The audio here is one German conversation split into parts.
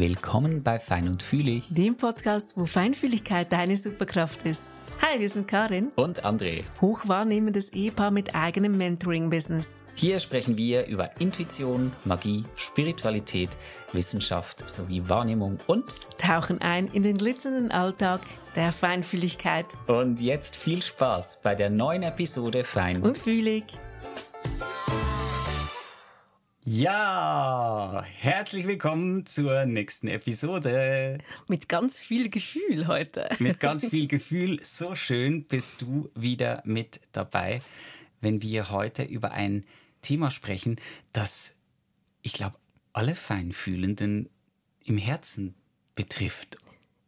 Willkommen bei Fein und Fühlig, dem Podcast, wo Feinfühligkeit deine Superkraft ist. Hi, wir sind Karin und André, hochwahrnehmendes Ehepaar mit eigenem Mentoring-Business. Hier sprechen wir über Intuition, Magie, Spiritualität, Wissenschaft sowie Wahrnehmung und tauchen ein in den glitzernden Alltag der Feinfühligkeit. Und jetzt viel Spaß bei der neuen Episode Fein und Fühlig. Ja, herzlich willkommen zur nächsten Episode. Mit ganz viel Gefühl heute. Mit ganz viel Gefühl. So schön bist du wieder mit dabei, wenn wir heute über ein Thema sprechen, das, ich glaube, alle Feinfühlenden im Herzen betrifft.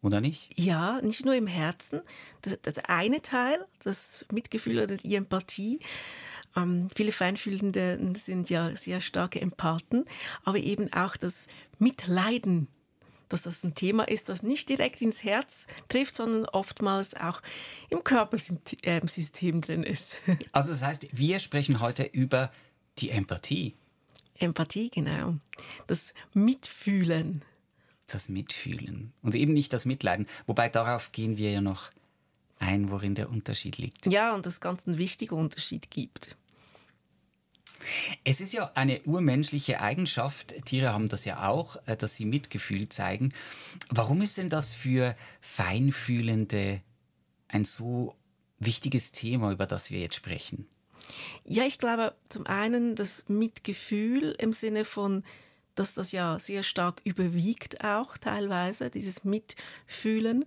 Oder nicht? Ja, nicht nur im Herzen. Das, das eine Teil, das Mitgefühl oder die Empathie, ähm, viele Feinfühlende sind ja sehr starke Empathen, aber eben auch das Mitleiden dass das ein Thema ist, das nicht direkt ins Herz trifft, sondern oftmals auch im Körpersystem drin ist. Also das heißt, wir sprechen heute über die Empathie. Empathie, genau. Das Mitfühlen. Das Mitfühlen. Und eben nicht das Mitleiden. Wobei darauf gehen wir ja noch ein, worin der Unterschied liegt. Ja, und das ganz einen wichtigen Unterschied gibt. Es ist ja eine urmenschliche Eigenschaft, Tiere haben das ja auch, äh, dass sie Mitgefühl zeigen. Warum ist denn das für Feinfühlende ein so wichtiges Thema, über das wir jetzt sprechen? Ja, ich glaube zum einen das Mitgefühl im Sinne von, dass das ja sehr stark überwiegt auch teilweise, dieses Mitfühlen.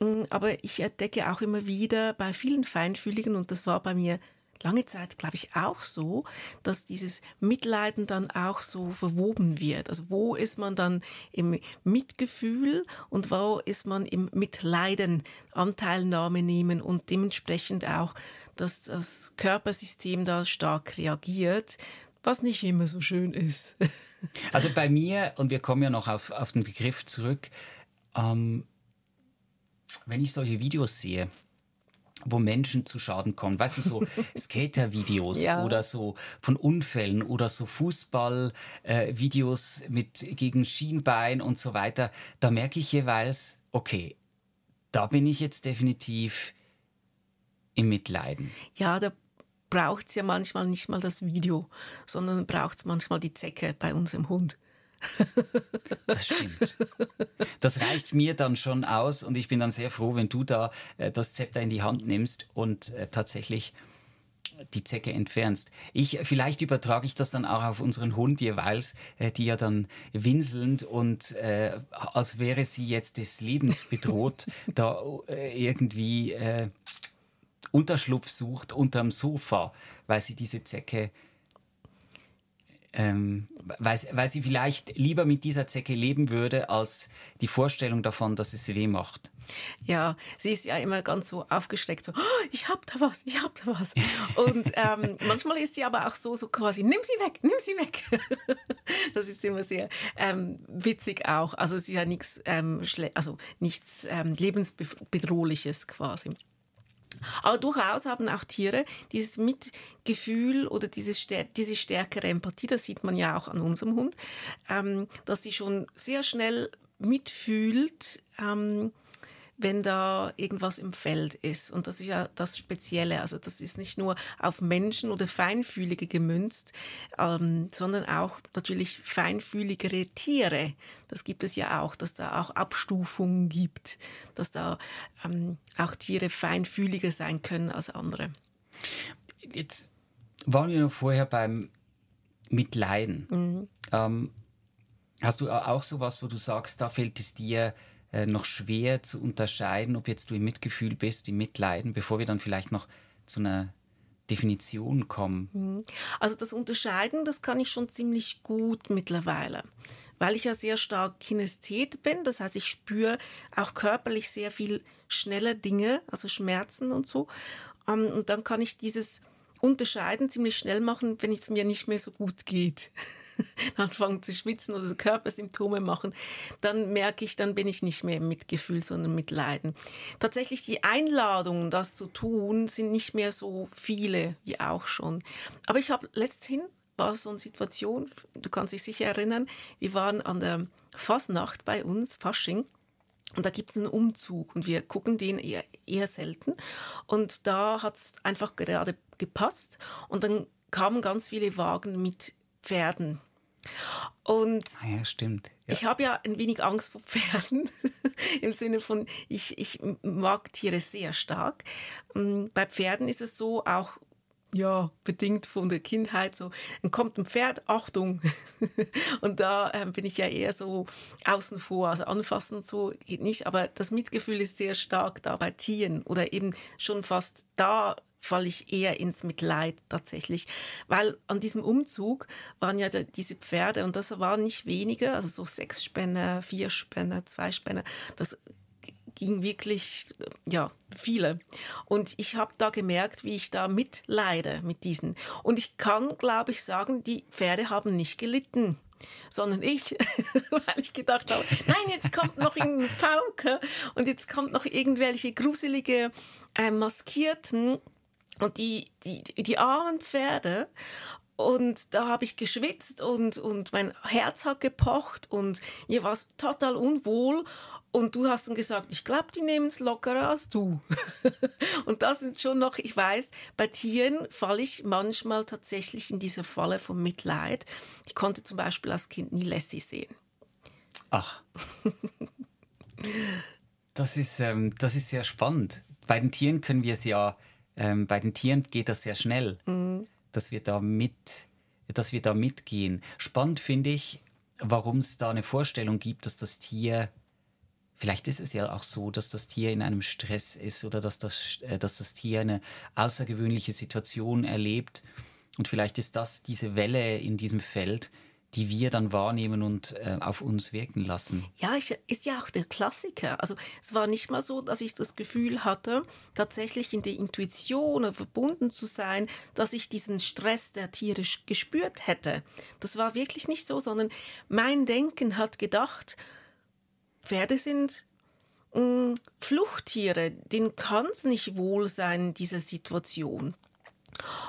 Mm, aber ich entdecke auch immer wieder bei vielen Feinfühligen, und das war bei mir lange Zeit, glaube ich, auch so, dass dieses Mitleiden dann auch so verwoben wird. Also wo ist man dann im Mitgefühl und wo ist man im Mitleiden, Anteilnahme nehmen und dementsprechend auch, dass das Körpersystem da stark reagiert, was nicht immer so schön ist. also bei mir, und wir kommen ja noch auf, auf den Begriff zurück, ähm, wenn ich solche Videos sehe, wo Menschen zu Schaden kommen. Weißt du, so Skater-Videos ja. oder so von Unfällen oder so Fußball-Videos mit gegen Schienbein und so weiter. Da merke ich jeweils, okay, da bin ich jetzt definitiv im Mitleiden. Ja, da braucht es ja manchmal nicht mal das Video, sondern braucht es manchmal die Zecke bei uns im Hund. Das stimmt. Das reicht mir dann schon aus und ich bin dann sehr froh, wenn du da äh, das Zepter in die Hand nimmst und äh, tatsächlich die Zecke entfernst. Ich, vielleicht übertrage ich das dann auch auf unseren Hund jeweils, äh, die ja dann winselnd und äh, als wäre sie jetzt des Lebens bedroht, da äh, irgendwie äh, Unterschlupf sucht unterm Sofa, weil sie diese Zecke ähm, weil, weil sie vielleicht lieber mit dieser Zecke leben würde, als die Vorstellung davon, dass es weh macht. Ja, sie ist ja immer ganz so aufgeschreckt, so, oh, ich hab da was, ich hab da was. Und ähm, manchmal ist sie aber auch so, so quasi, nimm sie weg, nimm sie weg. das ist immer sehr ähm, witzig auch. Also sie hat nichts, ähm, also nichts ähm, lebensbedrohliches quasi. Aber durchaus haben auch Tiere dieses Mitgefühl oder dieses, diese stärkere Empathie, das sieht man ja auch an unserem Hund, ähm, dass sie schon sehr schnell mitfühlt, ähm, wenn da irgendwas im Feld ist. Und das ist ja das Spezielle. Also das ist nicht nur auf Menschen oder Feinfühlige gemünzt, ähm, sondern auch natürlich feinfühligere Tiere. Das gibt es ja auch, dass da auch Abstufungen gibt, dass da ähm, auch Tiere feinfühliger sein können als andere. Jetzt waren wir noch vorher beim Mitleiden. Mhm. Ähm, hast du auch sowas, wo du sagst, da fällt es dir äh, noch schwer zu unterscheiden, ob jetzt du im Mitgefühl bist, im Mitleiden, bevor wir dann vielleicht noch zu einer Definition kommen? Mhm. Also das Unterscheiden, das kann ich schon ziemlich gut mittlerweile, weil ich ja sehr stark Kinesthet bin. Das heißt, ich spüre auch körperlich sehr viel schneller Dinge, also Schmerzen und so. Ähm, und dann kann ich dieses unterscheiden, ziemlich schnell machen, wenn es mir nicht mehr so gut geht. Anfangen zu schwitzen oder Körpersymptome machen, dann merke ich, dann bin ich nicht mehr im Mitgefühl, sondern mit Leiden. Tatsächlich die Einladungen, das zu tun, sind nicht mehr so viele wie auch schon. Aber ich habe letzthin war so eine Situation, du kannst dich sicher erinnern, wir waren an der Fasnacht bei uns, Fasching. Und da gibt es einen Umzug und wir gucken den eher, eher selten. Und da hat es einfach gerade gepasst. Und dann kamen ganz viele Wagen mit Pferden. Und ah ja, stimmt. Ja. Ich habe ja ein wenig Angst vor Pferden, im Sinne von, ich, ich mag Tiere sehr stark. Bei Pferden ist es so, auch ja, bedingt von der Kindheit so, dann kommt ein Pferd, Achtung. und da äh, bin ich ja eher so außen vor, also anfassen so geht nicht, aber das Mitgefühl ist sehr stark da bei Tieren oder eben schon fast da falle ich eher ins Mitleid tatsächlich, weil an diesem Umzug waren ja diese Pferde und das waren nicht wenige, also so sechs Spänner, vier Spänner, zwei Spänner, das ging wirklich, ja, viele. Und ich habe da gemerkt, wie ich da mitleide mit diesen. Und ich kann, glaube ich, sagen, die Pferde haben nicht gelitten sondern ich, weil ich gedacht habe, nein, jetzt kommt noch ein Pauke und jetzt kommt noch irgendwelche gruselige äh, Maskierten und die, die, die armen Pferde. Und da habe ich geschwitzt und, und mein Herz hat gepocht und mir war es total unwohl. Und du hast dann gesagt, ich glaube, die nehmen es lockerer als du. und das sind schon noch, ich weiß, bei Tieren falle ich manchmal tatsächlich in diese Falle von Mitleid. Ich konnte zum Beispiel als Kind nie Lassie sehen. Ach. das ist, ähm, das ist sehr spannend. Bei den Tieren können wir es ja ähm, bei den Tieren geht das sehr schnell, mhm. dass, wir da mit, dass wir da mitgehen. Spannend finde ich, warum es da eine Vorstellung gibt, dass das Tier, vielleicht ist es ja auch so, dass das Tier in einem Stress ist oder dass das, äh, dass das Tier eine außergewöhnliche Situation erlebt. Und vielleicht ist das diese Welle in diesem Feld, die wir dann wahrnehmen und äh, auf uns wirken lassen. Ja, ist ja auch der Klassiker. Also es war nicht mal so, dass ich das Gefühl hatte, tatsächlich in der Intuition verbunden zu sein, dass ich diesen Stress der Tiere gespürt hätte. Das war wirklich nicht so, sondern mein Denken hat gedacht, Pferde sind mh, mm, Fluchttiere, denen kann es nicht wohl sein in dieser Situation.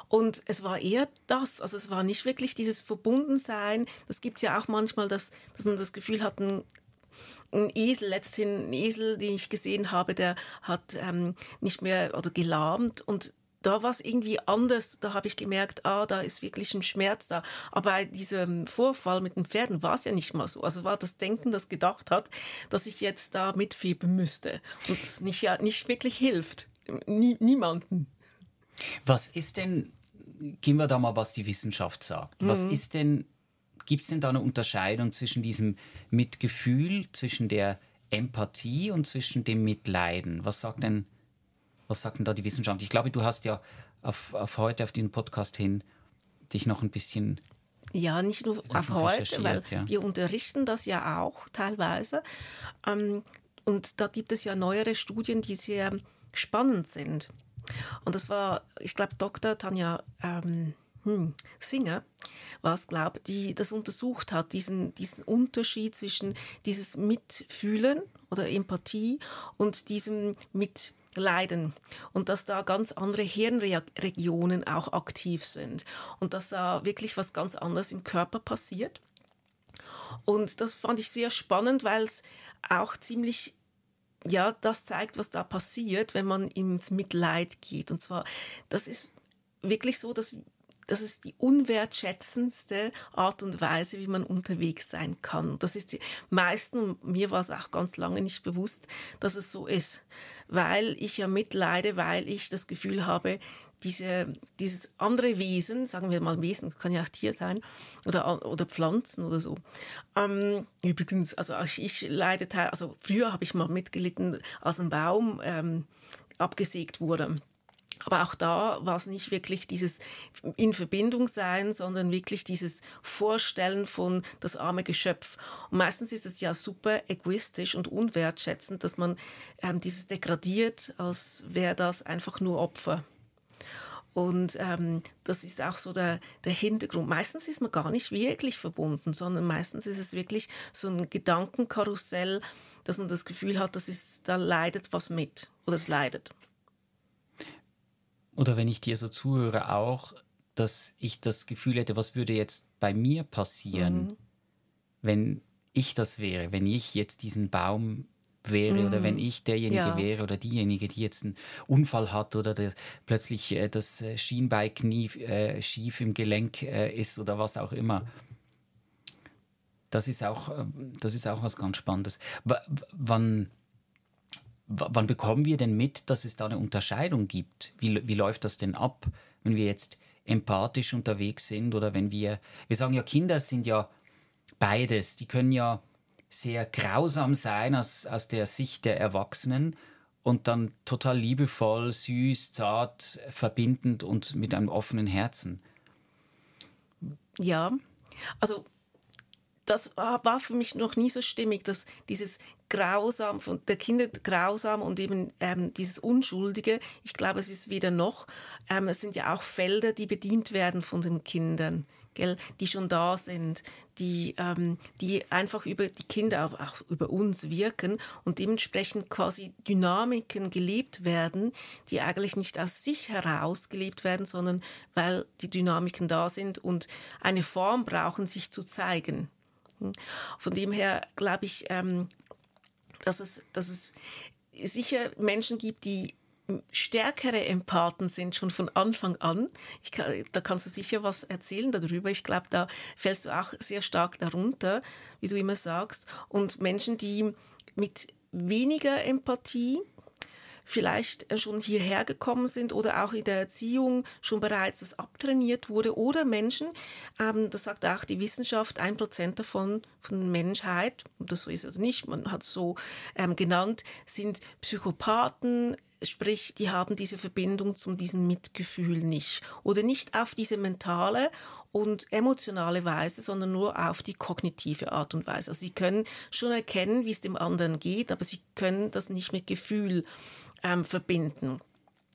Und es war eher das, also es war nicht wirklich dieses Verbundensein. Das gibt es ja auch manchmal, dass, dass man das Gefühl hat, ein, ein Esel, letzthin ein Esel, den ich gesehen habe, der hat ähm, nicht mehr oder gelahmt und da war es irgendwie anders. Da habe ich gemerkt, ah, da ist wirklich ein Schmerz da. Aber bei diesem Vorfall mit den Pferden war es ja nicht mal so. Also war das Denken, das gedacht hat, dass ich jetzt da mitfiebern müsste und es nicht, ja, nicht wirklich hilft. Nie, niemanden. Was ist denn, gehen wir da mal, was die Wissenschaft sagt. Mhm. Was ist denn, gibt es denn da eine Unterscheidung zwischen diesem Mitgefühl, zwischen der Empathie und zwischen dem Mitleiden? Was sagt denn, was sagt denn da die Wissenschaft? Ich glaube, du hast ja auf, auf heute, auf den Podcast hin, dich noch ein bisschen ja, nicht nur auf heute, weil ja. wir unterrichten das ja auch teilweise. Ähm, und da gibt es ja neuere Studien, die sehr spannend sind. Und das war, ich glaube, Dr. Tanja ähm, hm, Singer war es, glaube die das untersucht hat, diesen, diesen Unterschied zwischen dieses Mitfühlen oder Empathie und diesem Mitleiden und dass da ganz andere Hirnregionen auch aktiv sind und dass da wirklich was ganz anderes im Körper passiert. Und das fand ich sehr spannend, weil es auch ziemlich ja, das zeigt, was da passiert, wenn man ins Mitleid geht. Und zwar, das ist wirklich so, dass das ist die unwertschätzendste Art und Weise, wie man unterwegs sein kann. Das ist die meisten, mir war es auch ganz lange nicht bewusst, dass es so ist, weil ich ja mitleide, weil ich das Gefühl habe, diese, dieses andere Wesen, sagen wir mal Wesen, kann ja auch Tier sein oder, oder Pflanzen oder so. Ähm, übrigens, also ich leide, also früher habe ich mal mitgelitten, als ein Baum ähm, abgesägt wurde aber auch da war es nicht wirklich dieses in Verbindung sein, sondern wirklich dieses Vorstellen von das arme Geschöpf. Und meistens ist es ja super egoistisch und unwertschätzend, dass man ähm, dieses degradiert, als wäre das einfach nur Opfer. Und ähm, das ist auch so der, der Hintergrund. Meistens ist man gar nicht wirklich verbunden, sondern meistens ist es wirklich so ein Gedankenkarussell, dass man das Gefühl hat, das ist, da leidet was mit oder es leidet. Oder wenn ich dir so zuhöre, auch, dass ich das Gefühl hätte, was würde jetzt bei mir passieren, mhm. wenn ich das wäre, wenn ich jetzt diesen Baum wäre oder wenn mhm. ich derjenige ja. wäre oder diejenige, die jetzt einen Unfall hat oder der, plötzlich äh, das äh, Schienbeinknie äh, schief im Gelenk äh, ist oder was auch immer. Das ist auch, äh, das ist auch was ganz Spannendes. W wann, wann bekommen wir denn mit, dass es da eine Unterscheidung gibt? Wie, wie läuft das denn ab, wenn wir jetzt empathisch unterwegs sind oder wenn wir, wir sagen ja, Kinder sind ja beides, die können ja sehr grausam sein aus, aus der Sicht der Erwachsenen und dann total liebevoll, süß, zart, verbindend und mit einem offenen Herzen. Ja, also das war für mich noch nie so stimmig, dass dieses grausam von der Kinder grausam und eben ähm, dieses Unschuldige. Ich glaube, es ist wieder noch. Ähm, es sind ja auch Felder, die bedient werden von den Kindern gell, die schon da sind, die, ähm, die einfach über die Kinder, aber auch über uns wirken und dementsprechend quasi Dynamiken gelebt werden, die eigentlich nicht aus sich heraus gelebt werden, sondern weil die Dynamiken da sind und eine Form brauchen, sich zu zeigen. Hm. Von dem her glaube ich, ähm, dass, es, dass es sicher Menschen gibt, die stärkere Empathen sind schon von Anfang an. Kann, da kannst du sicher was erzählen darüber. Ich glaube, da fällst du auch sehr stark darunter, wie du immer sagst. Und Menschen, die mit weniger Empathie vielleicht schon hierher gekommen sind oder auch in der Erziehung schon bereits das abtrainiert wurde oder Menschen, ähm, das sagt auch die Wissenschaft, ein Prozent davon von Menschheit, das so ist es nicht, man hat es so ähm, genannt, sind Psychopathen, Sprich, die haben diese Verbindung zu diesem Mitgefühl nicht. Oder nicht auf diese mentale und emotionale Weise, sondern nur auf die kognitive Art und Weise. Also sie können schon erkennen, wie es dem anderen geht, aber sie können das nicht mit Gefühl ähm, verbinden.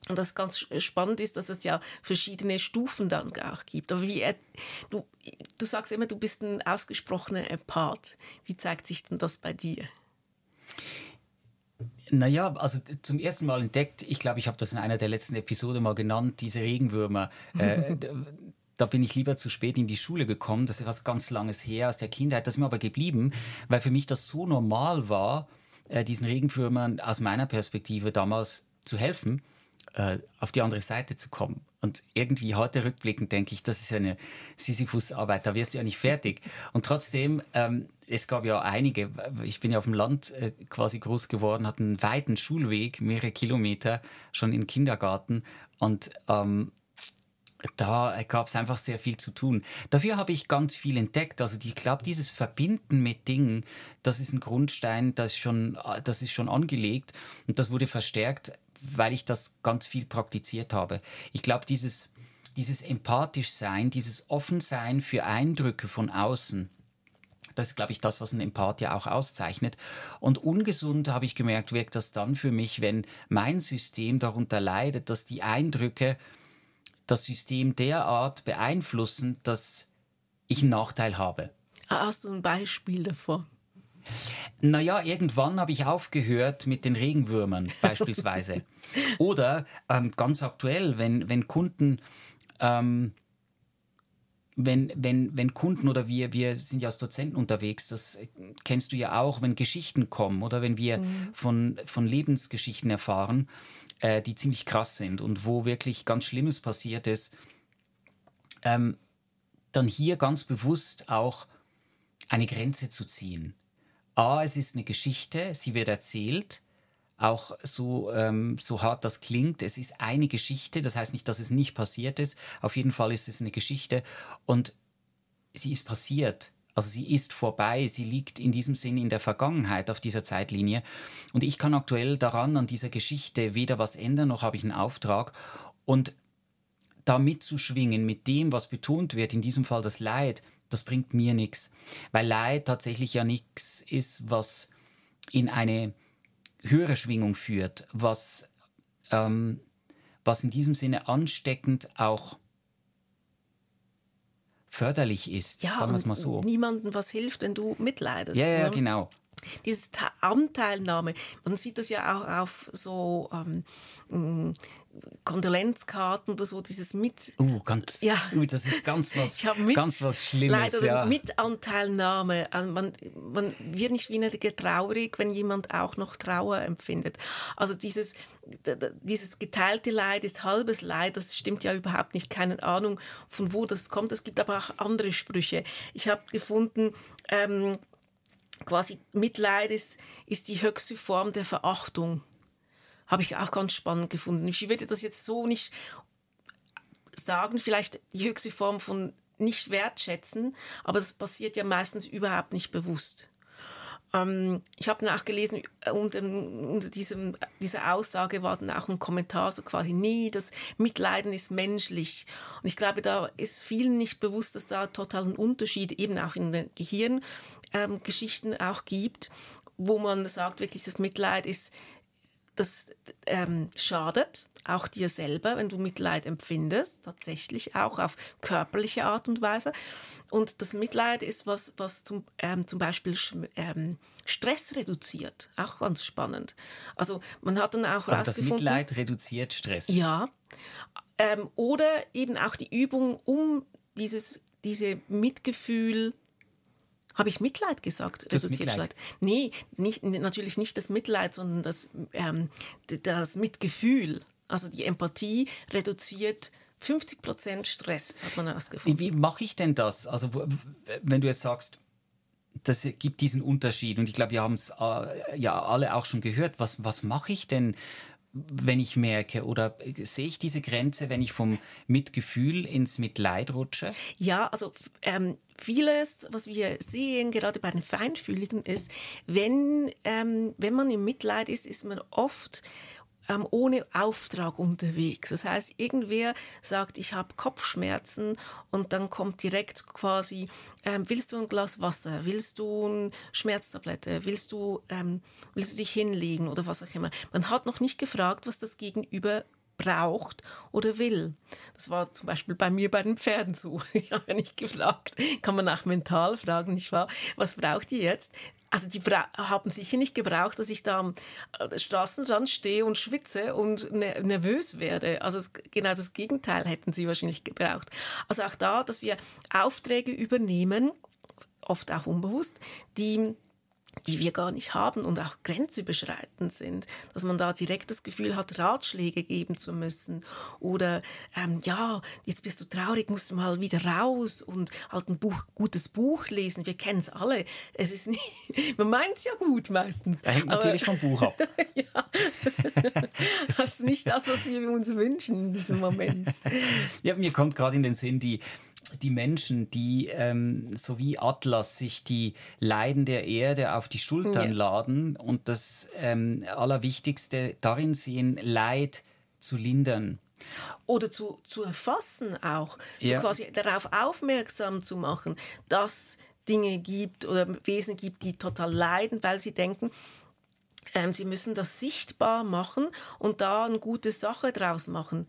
Und das ganz spannend ist, dass es ja verschiedene Stufen dann auch gibt. Aber wie er, du, du sagst immer, du bist ein ausgesprochener Empath. Wie zeigt sich denn das bei dir? Naja, also zum ersten Mal entdeckt, ich glaube, ich habe das in einer der letzten Episoden mal genannt, diese Regenwürmer. Äh, da bin ich lieber zu spät in die Schule gekommen. Das ist was ganz Langes her aus der Kindheit. Das ist mir aber geblieben, weil für mich das so normal war, äh, diesen Regenwürmern aus meiner Perspektive damals zu helfen, äh, auf die andere Seite zu kommen. Und irgendwie heute rückblickend denke ich, das ist eine Sisyphus-Arbeit, da wirst du ja nicht fertig. Und trotzdem, ähm, es gab ja einige, ich bin ja auf dem Land äh, quasi groß geworden, hatte einen weiten Schulweg, mehrere Kilometer, schon im Kindergarten. Und ähm, da gab es einfach sehr viel zu tun. Dafür habe ich ganz viel entdeckt. Also ich glaube, dieses Verbinden mit Dingen, das ist ein Grundstein, das ist, schon, das ist schon angelegt und das wurde verstärkt, weil ich das ganz viel praktiziert habe. Ich glaube, dieses, dieses empathisch Sein, dieses Offensein für Eindrücke von außen, das ist, glaube ich, das, was ein Empath ja auch auszeichnet. Und ungesund, habe ich gemerkt, wirkt das dann für mich, wenn mein System darunter leidet, dass die Eindrücke das System derart beeinflussen, dass ich einen Nachteil habe. Ah, hast du ein Beispiel davor? Naja, irgendwann habe ich aufgehört mit den Regenwürmern beispielsweise. Oder ähm, ganz aktuell, wenn, wenn Kunden ähm, wenn, wenn, wenn Kunden oder wir, wir sind ja als Dozenten unterwegs, das kennst du ja auch, wenn Geschichten kommen oder wenn wir mhm. von, von Lebensgeschichten erfahren, äh, die ziemlich krass sind und wo wirklich ganz Schlimmes passiert ist, ähm, dann hier ganz bewusst auch eine Grenze zu ziehen. A, es ist eine Geschichte, sie wird erzählt, auch so, ähm, so hart das klingt, es ist eine Geschichte, das heißt nicht, dass es nicht passiert ist, auf jeden Fall ist es eine Geschichte und sie ist passiert. Also sie ist vorbei, sie liegt in diesem Sinn in der Vergangenheit auf dieser Zeitlinie. Und ich kann aktuell daran, an dieser Geschichte, weder was ändern, noch habe ich einen Auftrag. Und da mitzuschwingen mit dem, was betont wird, in diesem Fall das Leid, das bringt mir nichts. Weil Leid tatsächlich ja nichts ist, was in eine höhere Schwingung führt, was, ähm, was in diesem Sinne ansteckend auch förderlich ist, ja, sagen wir es mal so. Niemandem was hilft, wenn du mitleidest. Ja, ja, ne? genau. Diese Anteilnahme, man sieht das ja auch auf so ähm, mm, Kondolenzkarten oder so, dieses mit. Uh, ganz, ja. Uh, das ist ganz was, mit, ganz was Schlimmes. Leider ja. Mitanteilnahme. Also man, man wird nicht weniger traurig, wenn jemand auch noch Trauer empfindet. Also dieses, dieses geteilte Leid ist halbes Leid, das stimmt ja überhaupt nicht. Keine Ahnung, von wo das kommt. Es gibt aber auch andere Sprüche. Ich habe gefunden, ähm, quasi Mitleid ist, ist die höchste Form der Verachtung. Habe ich auch ganz spannend gefunden. Ich würde das jetzt so nicht sagen, vielleicht die höchste Form von nicht wertschätzen, aber das passiert ja meistens überhaupt nicht bewusst. Ähm, ich habe nachgelesen, äh, unter, unter diesem, dieser Aussage war dann auch ein Kommentar, so quasi, nee, das Mitleiden ist menschlich. Und ich glaube, da ist vielen nicht bewusst, dass da total ein Unterschied eben auch in den Gehirngeschichten ähm, auch gibt, wo man sagt, wirklich, das Mitleid ist das ähm, schadet auch dir selber, wenn du Mitleid empfindest, tatsächlich auch auf körperliche Art und Weise. Und das Mitleid ist was, was zum, ähm, zum Beispiel ähm, Stress reduziert. Auch ganz spannend. Also man hat dann auch also das Mitleid reduziert Stress. Ja. Ähm, oder eben auch die Übung, um dieses diese Mitgefühl habe ich Mitleid gesagt? Das Mitleid? Nee, nicht, natürlich nicht das Mitleid, sondern das, ähm, das Mitgefühl. Also die Empathie reduziert 50 Prozent Stress, hat man herausgefunden. Wie, wie mache ich denn das? Also wenn du jetzt sagst, das gibt diesen Unterschied und ich glaube, wir haben es äh, ja alle auch schon gehört. Was, was mache ich denn, wenn ich merke oder sehe ich diese Grenze, wenn ich vom Mitgefühl ins Mitleid rutsche? Ja, also ähm, vieles, was wir sehen, gerade bei den Feinfühligen, ist, wenn, ähm, wenn man im Mitleid ist, ist man oft ähm, ohne Auftrag unterwegs. Das heißt, irgendwer sagt, ich habe Kopfschmerzen und dann kommt direkt quasi, ähm, willst du ein Glas Wasser, willst du eine Schmerztablette, willst du, ähm, willst du dich hinlegen oder was auch immer. Man hat noch nicht gefragt, was das Gegenüber braucht oder will. Das war zum Beispiel bei mir bei den Pferden so. Ich habe nicht gefragt, kann man auch mental fragen, nicht wahr? Was braucht ihr jetzt? Also die haben sicher nicht gebraucht, dass ich da am äh, Straßenrand stehe und schwitze und ne nervös werde. Also genau das Gegenteil hätten sie wahrscheinlich gebraucht. Also auch da, dass wir Aufträge übernehmen, oft auch unbewusst, die die wir gar nicht haben und auch grenzüberschreitend sind, dass man da direkt das Gefühl hat, Ratschläge geben zu müssen oder ähm, ja, jetzt bist du traurig, musst du mal wieder raus und halt ein Buch, gutes Buch lesen. Wir kennen es alle. Es ist nicht, man meint es ja gut meistens. Das hängt natürlich vom Buch ab. ja, das ist nicht das, was wir uns wünschen in diesem Moment. ja, mir kommt gerade in den Sinn die die Menschen, die ähm, so wie Atlas sich die Leiden der Erde auf die Schultern ja. laden und das ähm, Allerwichtigste darin sehen, Leid zu lindern. Oder zu, zu erfassen auch, ja. so quasi darauf aufmerksam zu machen, dass Dinge gibt oder Wesen gibt, die total leiden, weil sie denken, ähm, sie müssen das sichtbar machen und da eine gute Sache draus machen.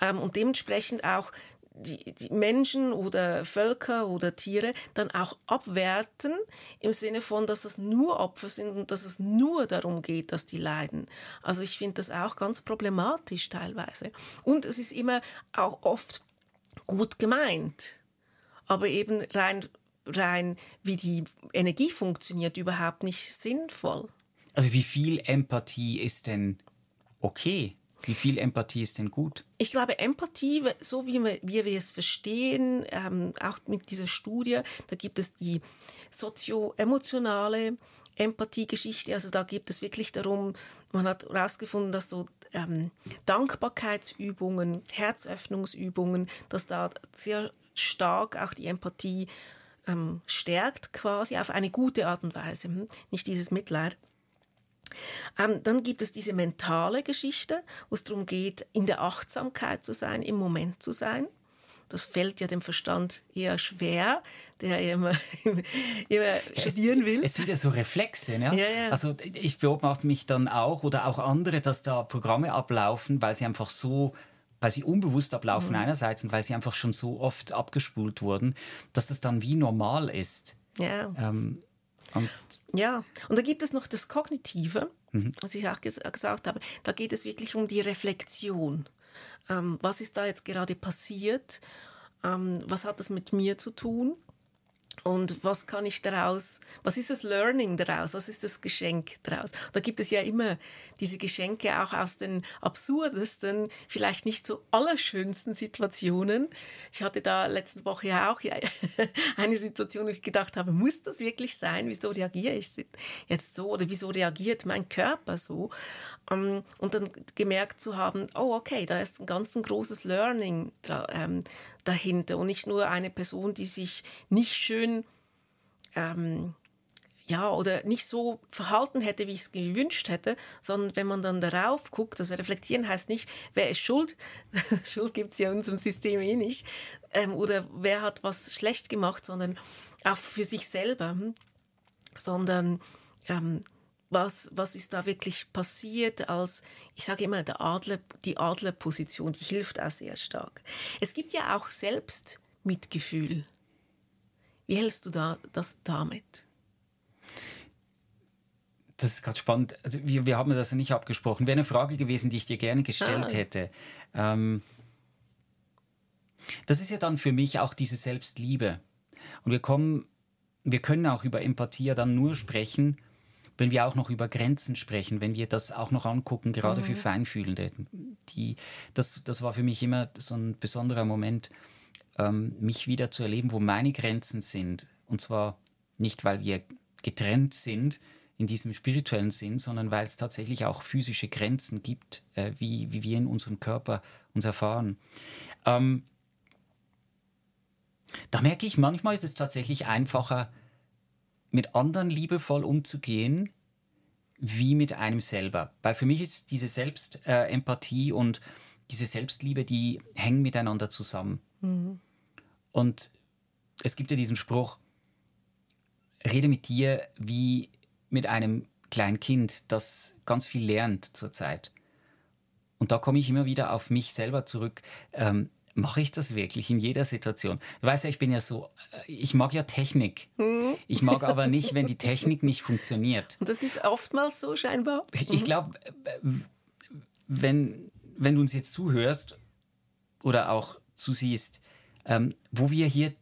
Ähm, und dementsprechend auch die, die, Menschen oder Völker oder Tiere dann auch abwerten im Sinne von, dass das nur Opfer sind und dass es nur darum geht, dass die leiden. Also ich finde das auch ganz problematisch teilweise. Und es ist immer auch oft gut gemeint, aber eben rein, rein wie die Energie funktioniert, überhaupt nicht sinnvoll. Also wie viel Empathie ist denn okay? Wie viel Empathie ist denn gut? Ich glaube, Empathie, so wie wir, wie wir es verstehen, ähm, auch mit dieser Studie, da gibt es die sozio-emotionale Empathiegeschichte. Also da geht es wirklich darum, man hat herausgefunden, dass so ähm, Dankbarkeitsübungen, Herzöffnungsübungen, dass da sehr stark auch die Empathie ähm, stärkt, quasi auf eine gute Art und Weise, hm? nicht dieses Mitleid. Ähm, dann gibt es diese mentale Geschichte, wo es darum geht, in der Achtsamkeit zu sein, im Moment zu sein. Das fällt ja dem Verstand eher schwer, der immer, immer studieren will. Es sind ja so Reflexe. Ne? Ja, ja. Also ich beobachte mich dann auch oder auch andere, dass da Programme ablaufen, weil sie einfach so weil sie unbewusst ablaufen mhm. einerseits und weil sie einfach schon so oft abgespult wurden, dass das dann wie normal ist. Ja. Ähm, Und ja, und da gibt es noch das Kognitive, mhm. was ich auch ges gesagt habe. Da geht es wirklich um die Reflexion. Ähm, was ist da jetzt gerade passiert? Ähm, was hat das mit mir zu tun? Und was kann ich daraus, was ist das Learning daraus, was ist das Geschenk daraus? Da gibt es ja immer diese Geschenke auch aus den absurdesten, vielleicht nicht so allerschönsten Situationen. Ich hatte da letzte Woche ja auch eine Situation, wo ich gedacht habe, muss das wirklich sein? Wieso reagiere ich jetzt so oder wieso reagiert mein Körper so? Ähm, und dann gemerkt zu haben, oh okay, da ist ein ganz ein großes Learning ähm, dahinter und nicht nur eine Person, die sich nicht schön ähm, ja, oder nicht so verhalten hätte, wie ich es gewünscht hätte, sondern wenn man dann darauf guckt, also reflektieren heißt nicht, wer ist schuld, Schuld gibt es ja in unserem System eh nicht, ähm, oder wer hat was schlecht gemacht, sondern auch für sich selber, hm? sondern ähm, was, was ist da wirklich passiert als, ich sage immer, der Adler, die Adlerposition, die hilft auch sehr stark. Es gibt ja auch Selbstmitgefühl. Wie hältst du da, das damit? Das ist gerade spannend. Also wir, wir haben das ja nicht abgesprochen. Wäre eine Frage gewesen, die ich dir gerne gestellt ah. hätte. Ähm, das ist ja dann für mich auch diese Selbstliebe. Und wir kommen, wir können auch über Empathie ja dann nur sprechen, wenn wir auch noch über Grenzen sprechen, wenn wir das auch noch angucken, gerade mhm. für Feinfühlende. Die, das, das war für mich immer so ein besonderer Moment, ähm, mich wieder zu erleben, wo meine Grenzen sind. Und zwar nicht, weil wir getrennt sind in diesem spirituellen Sinn, sondern weil es tatsächlich auch physische Grenzen gibt, äh, wie, wie wir in unserem Körper uns erfahren. Ähm, da merke ich, manchmal ist es tatsächlich einfacher, mit anderen liebevoll umzugehen, wie mit einem selber. Weil für mich ist diese Selbstempathie äh, und diese Selbstliebe, die hängen miteinander zusammen. Mhm. Und es gibt ja diesen Spruch, rede mit dir wie mit einem kleinen Kind, das ganz viel lernt zurzeit. Und da komme ich immer wieder auf mich selber zurück. Ähm, mache ich das wirklich in jeder Situation? Du weißt ja, ich bin ja so, äh, ich mag ja Technik. Mhm. Ich mag aber nicht, wenn die Technik nicht funktioniert. Und das ist oftmals so scheinbar. Mhm. Ich glaube, äh, wenn, wenn du uns jetzt zuhörst oder auch zusiehst, ähm, wo wir hier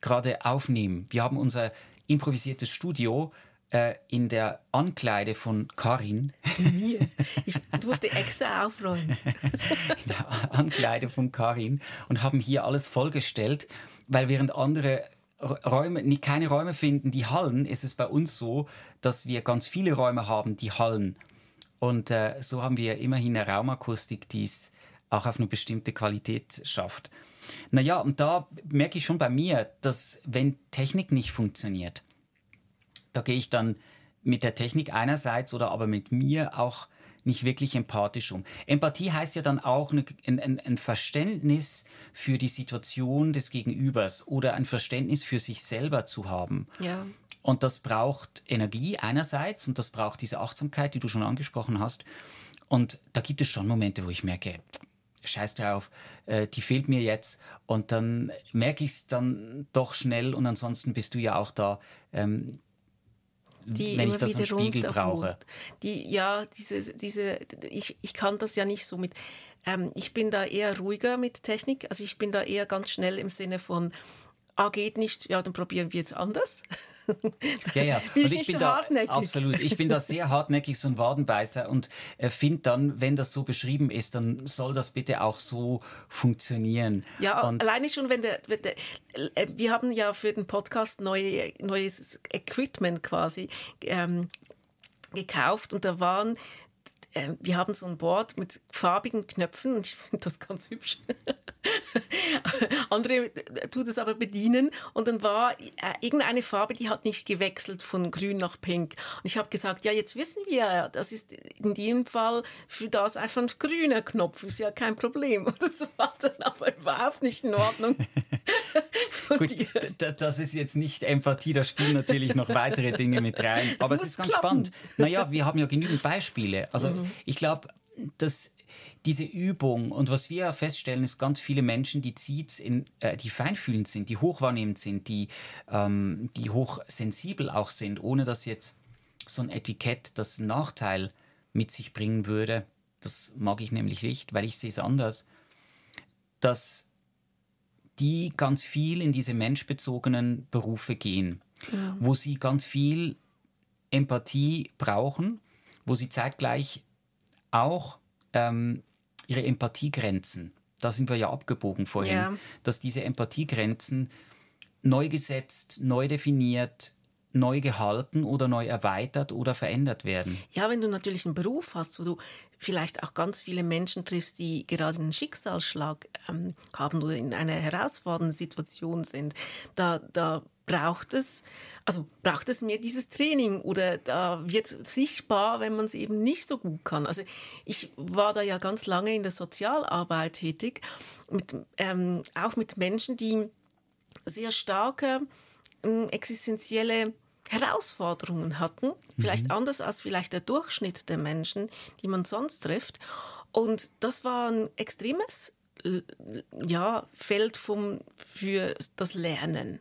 gerade aufnehmen. Wir haben unser improvisiertes Studio äh, in der Ankleide von Karin. Mir? Ich durfte extra aufräumen. in der Ankleide von Karin und haben hier alles vollgestellt, weil während andere Räume, keine Räume finden, die hallen, ist es bei uns so, dass wir ganz viele Räume haben, die hallen. Und äh, so haben wir immerhin eine Raumakustik, die es auch auf eine bestimmte Qualität schafft. Naja, und da merke ich schon bei mir, dass wenn Technik nicht funktioniert, da gehe ich dann mit der Technik einerseits oder aber mit mir auch nicht wirklich empathisch um. Empathie heißt ja dann auch ein, ein, ein, Verständnis für die Situation des Gegenübers oder ein Verständnis für sich selber zu haben. Ja. Und das braucht Energie einerseits und das braucht diese Achtsamkeit, die du schon angesprochen hast. Und da gibt es schon Momente, wo ich merke, scheiß drauf, äh, die fehlt mir jetzt. Und dann merke ich es dann doch schnell und ansonsten bist du ja auch da. Ähm, die wenn ich das am Spiegel brauche. Die, ja, diese, diese, ich, ich kann das ja nicht so mit. Ähm, ich bin da eher ruhiger mit Technik. Also ich bin da eher ganz schnell im Sinne von, ah, geht nicht, ja, dann probieren wir jetzt anders. ja, ja. und ich, bin da absolut. Ich bin da sehr hartnäckig, so ein Wadenbeißer und äh, finde dann, wenn das so beschrieben ist, dann soll das bitte auch so funktionieren. Ja, und alleine schon, wenn der, wenn der, äh, wir haben ja für den Podcast neue, neues Equipment quasi ähm, gekauft und da waren äh, wir haben so ein Board mit farbigen Knöpfen und ich finde das ganz hübsch. Andere tut es aber bedienen und dann war äh, irgendeine Farbe, die hat nicht gewechselt von grün nach pink. Und ich habe gesagt, ja, jetzt wissen wir, das ist in dem Fall für das einfach ein grüner Knopf, ist ja kein Problem. Und das war dann aber überhaupt nicht in Ordnung. Gut, das ist jetzt nicht Empathie, da spielen natürlich noch weitere Dinge mit rein. Aber es ist ganz klappen. spannend. Naja, wir haben ja genügend Beispiele. Also mhm. Ich glaube, dass diese Übung und was wir feststellen, ist ganz viele Menschen, die zieht's in, äh, die feinfühlend sind, die hochwahrnehmend sind, die, ähm, die hochsensibel auch sind, ohne dass jetzt so ein Etikett das Nachteil mit sich bringen würde. Das mag ich nämlich nicht, weil ich sehe es anders, dass die ganz viel in diese menschbezogenen Berufe gehen, ja. wo sie ganz viel Empathie brauchen, wo sie zeitgleich auch ähm, ihre Empathiegrenzen, da sind wir ja abgebogen vorhin, ja. dass diese Empathiegrenzen neu gesetzt, neu definiert, neu gehalten oder neu erweitert oder verändert werden. Ja, wenn du natürlich einen Beruf hast, wo du vielleicht auch ganz viele Menschen triffst, die gerade einen Schicksalsschlag ähm, haben oder in einer herausfordernden Situation sind, da, da braucht es, also braucht es mehr dieses Training oder da wird sichtbar, wenn man es eben nicht so gut kann. Also ich war da ja ganz lange in der Sozialarbeit tätig, mit, ähm, auch mit Menschen, die sehr starke ähm, existenzielle Herausforderungen hatten, vielleicht mhm. anders als vielleicht der Durchschnitt der Menschen, die man sonst trifft. Und das war ein extremes ja, Feld vom, für das Lernen.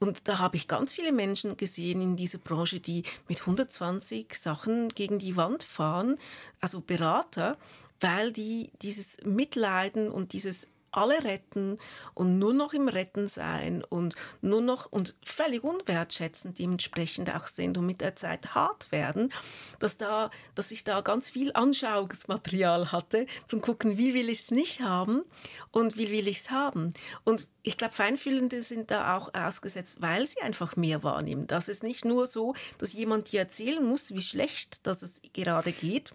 Und da habe ich ganz viele Menschen gesehen in dieser Branche, die mit 120 Sachen gegen die Wand fahren, also Berater, weil die dieses Mitleiden und dieses alle retten und nur noch im Retten sein und nur noch und völlig unwertschätzend dementsprechend auch sind und mit der Zeit hart werden, dass, da, dass ich da ganz viel Anschauungsmaterial hatte zum gucken, wie will ich es nicht haben und wie will ich es haben. Und ich glaube, Feinfühlende sind da auch ausgesetzt, weil sie einfach mehr wahrnehmen. Das ist nicht nur so, dass jemand dir erzählen muss, wie schlecht dass es gerade geht,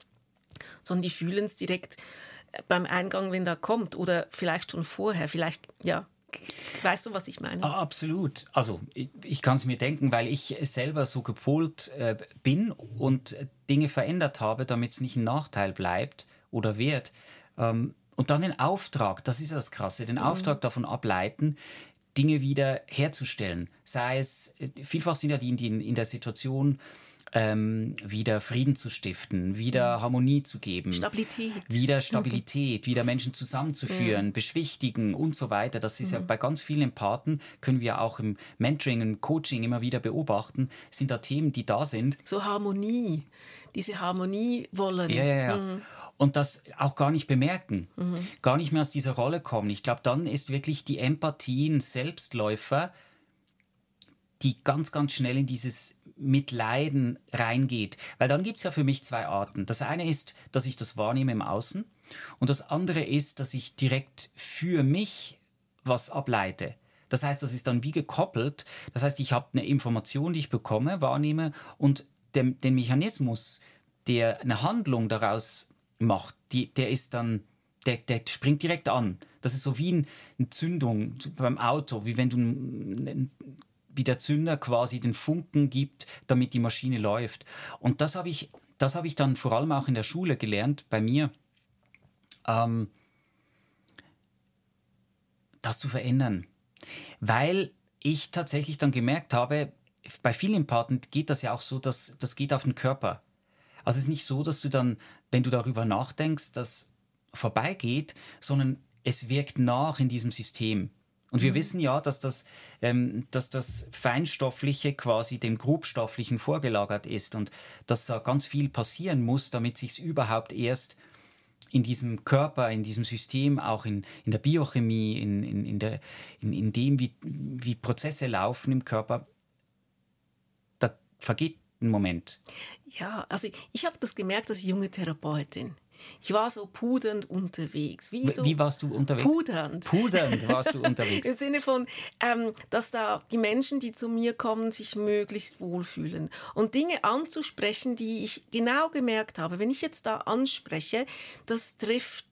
sondern die fühlen es direkt beim Eingang, wenn da kommt oder vielleicht schon vorher, vielleicht, ja. Weißt du, was ich meine? Ah, absolut. Also ich, ich kann es mir denken, weil ich selber so gepolt äh, bin und Dinge verändert habe, damit es nicht ein Nachteil bleibt oder wird. Ähm, und dann den Auftrag, das ist das Krasse, den mhm. Auftrag davon ableiten, Dinge wieder herzustellen. Sei es, äh, vielfach sind ja die in, in der Situation, ähm, wieder Frieden zu stiften, wieder mhm. Harmonie zu geben. Stabilität. Wieder Stabilität, okay. wieder Menschen zusammenzuführen, mhm. beschwichtigen und so weiter. Das ist mhm. ja bei ganz vielen Paten, können wir auch im Mentoring, im Coaching immer wieder beobachten, sind da Themen, die da sind. So Harmonie, diese Harmonie wollen. Ja, ja, ja. Mhm. Und das auch gar nicht bemerken, mhm. gar nicht mehr aus dieser Rolle kommen. Ich glaube, dann ist wirklich die Empathie ein Selbstläufer, die ganz, ganz schnell in dieses Mitleiden reingeht. Weil dann gibt es ja für mich zwei Arten. Das eine ist, dass ich das wahrnehme im Außen und das andere ist, dass ich direkt für mich was ableite. Das heißt, das ist dann wie gekoppelt. Das heißt, ich habe eine Information, die ich bekomme, wahrnehme und den, den Mechanismus, der eine Handlung daraus macht, die, der ist dann, der, der springt direkt an. Das ist so wie eine Zündung beim Auto, wie wenn du wie der Zünder quasi den Funken gibt, damit die Maschine läuft. Und das habe ich, das habe ich dann vor allem auch in der Schule gelernt, bei mir, ähm, das zu verändern. Weil ich tatsächlich dann gemerkt habe, bei vielen Paten geht das ja auch so, dass das geht auf den Körper. Also es ist nicht so, dass du dann, wenn du darüber nachdenkst, das vorbeigeht, sondern es wirkt nach in diesem System. Und wir mhm. wissen ja, dass das, ähm, dass das Feinstoffliche quasi dem Grobstofflichen vorgelagert ist und dass da ganz viel passieren muss, damit sich überhaupt erst in diesem Körper, in diesem System, auch in, in der Biochemie, in, in, in, der, in, in dem, wie, wie Prozesse laufen im Körper, da vergeht ein Moment. Ja, also ich habe das gemerkt als junge Therapeutin. Ich war so pudernd unterwegs. Wie, so Wie warst du unterwegs? Pudernd. Pudernd warst du unterwegs. Im Sinne von, ähm, dass da die Menschen, die zu mir kommen, sich möglichst wohlfühlen. Und Dinge anzusprechen, die ich genau gemerkt habe. Wenn ich jetzt da anspreche, das trifft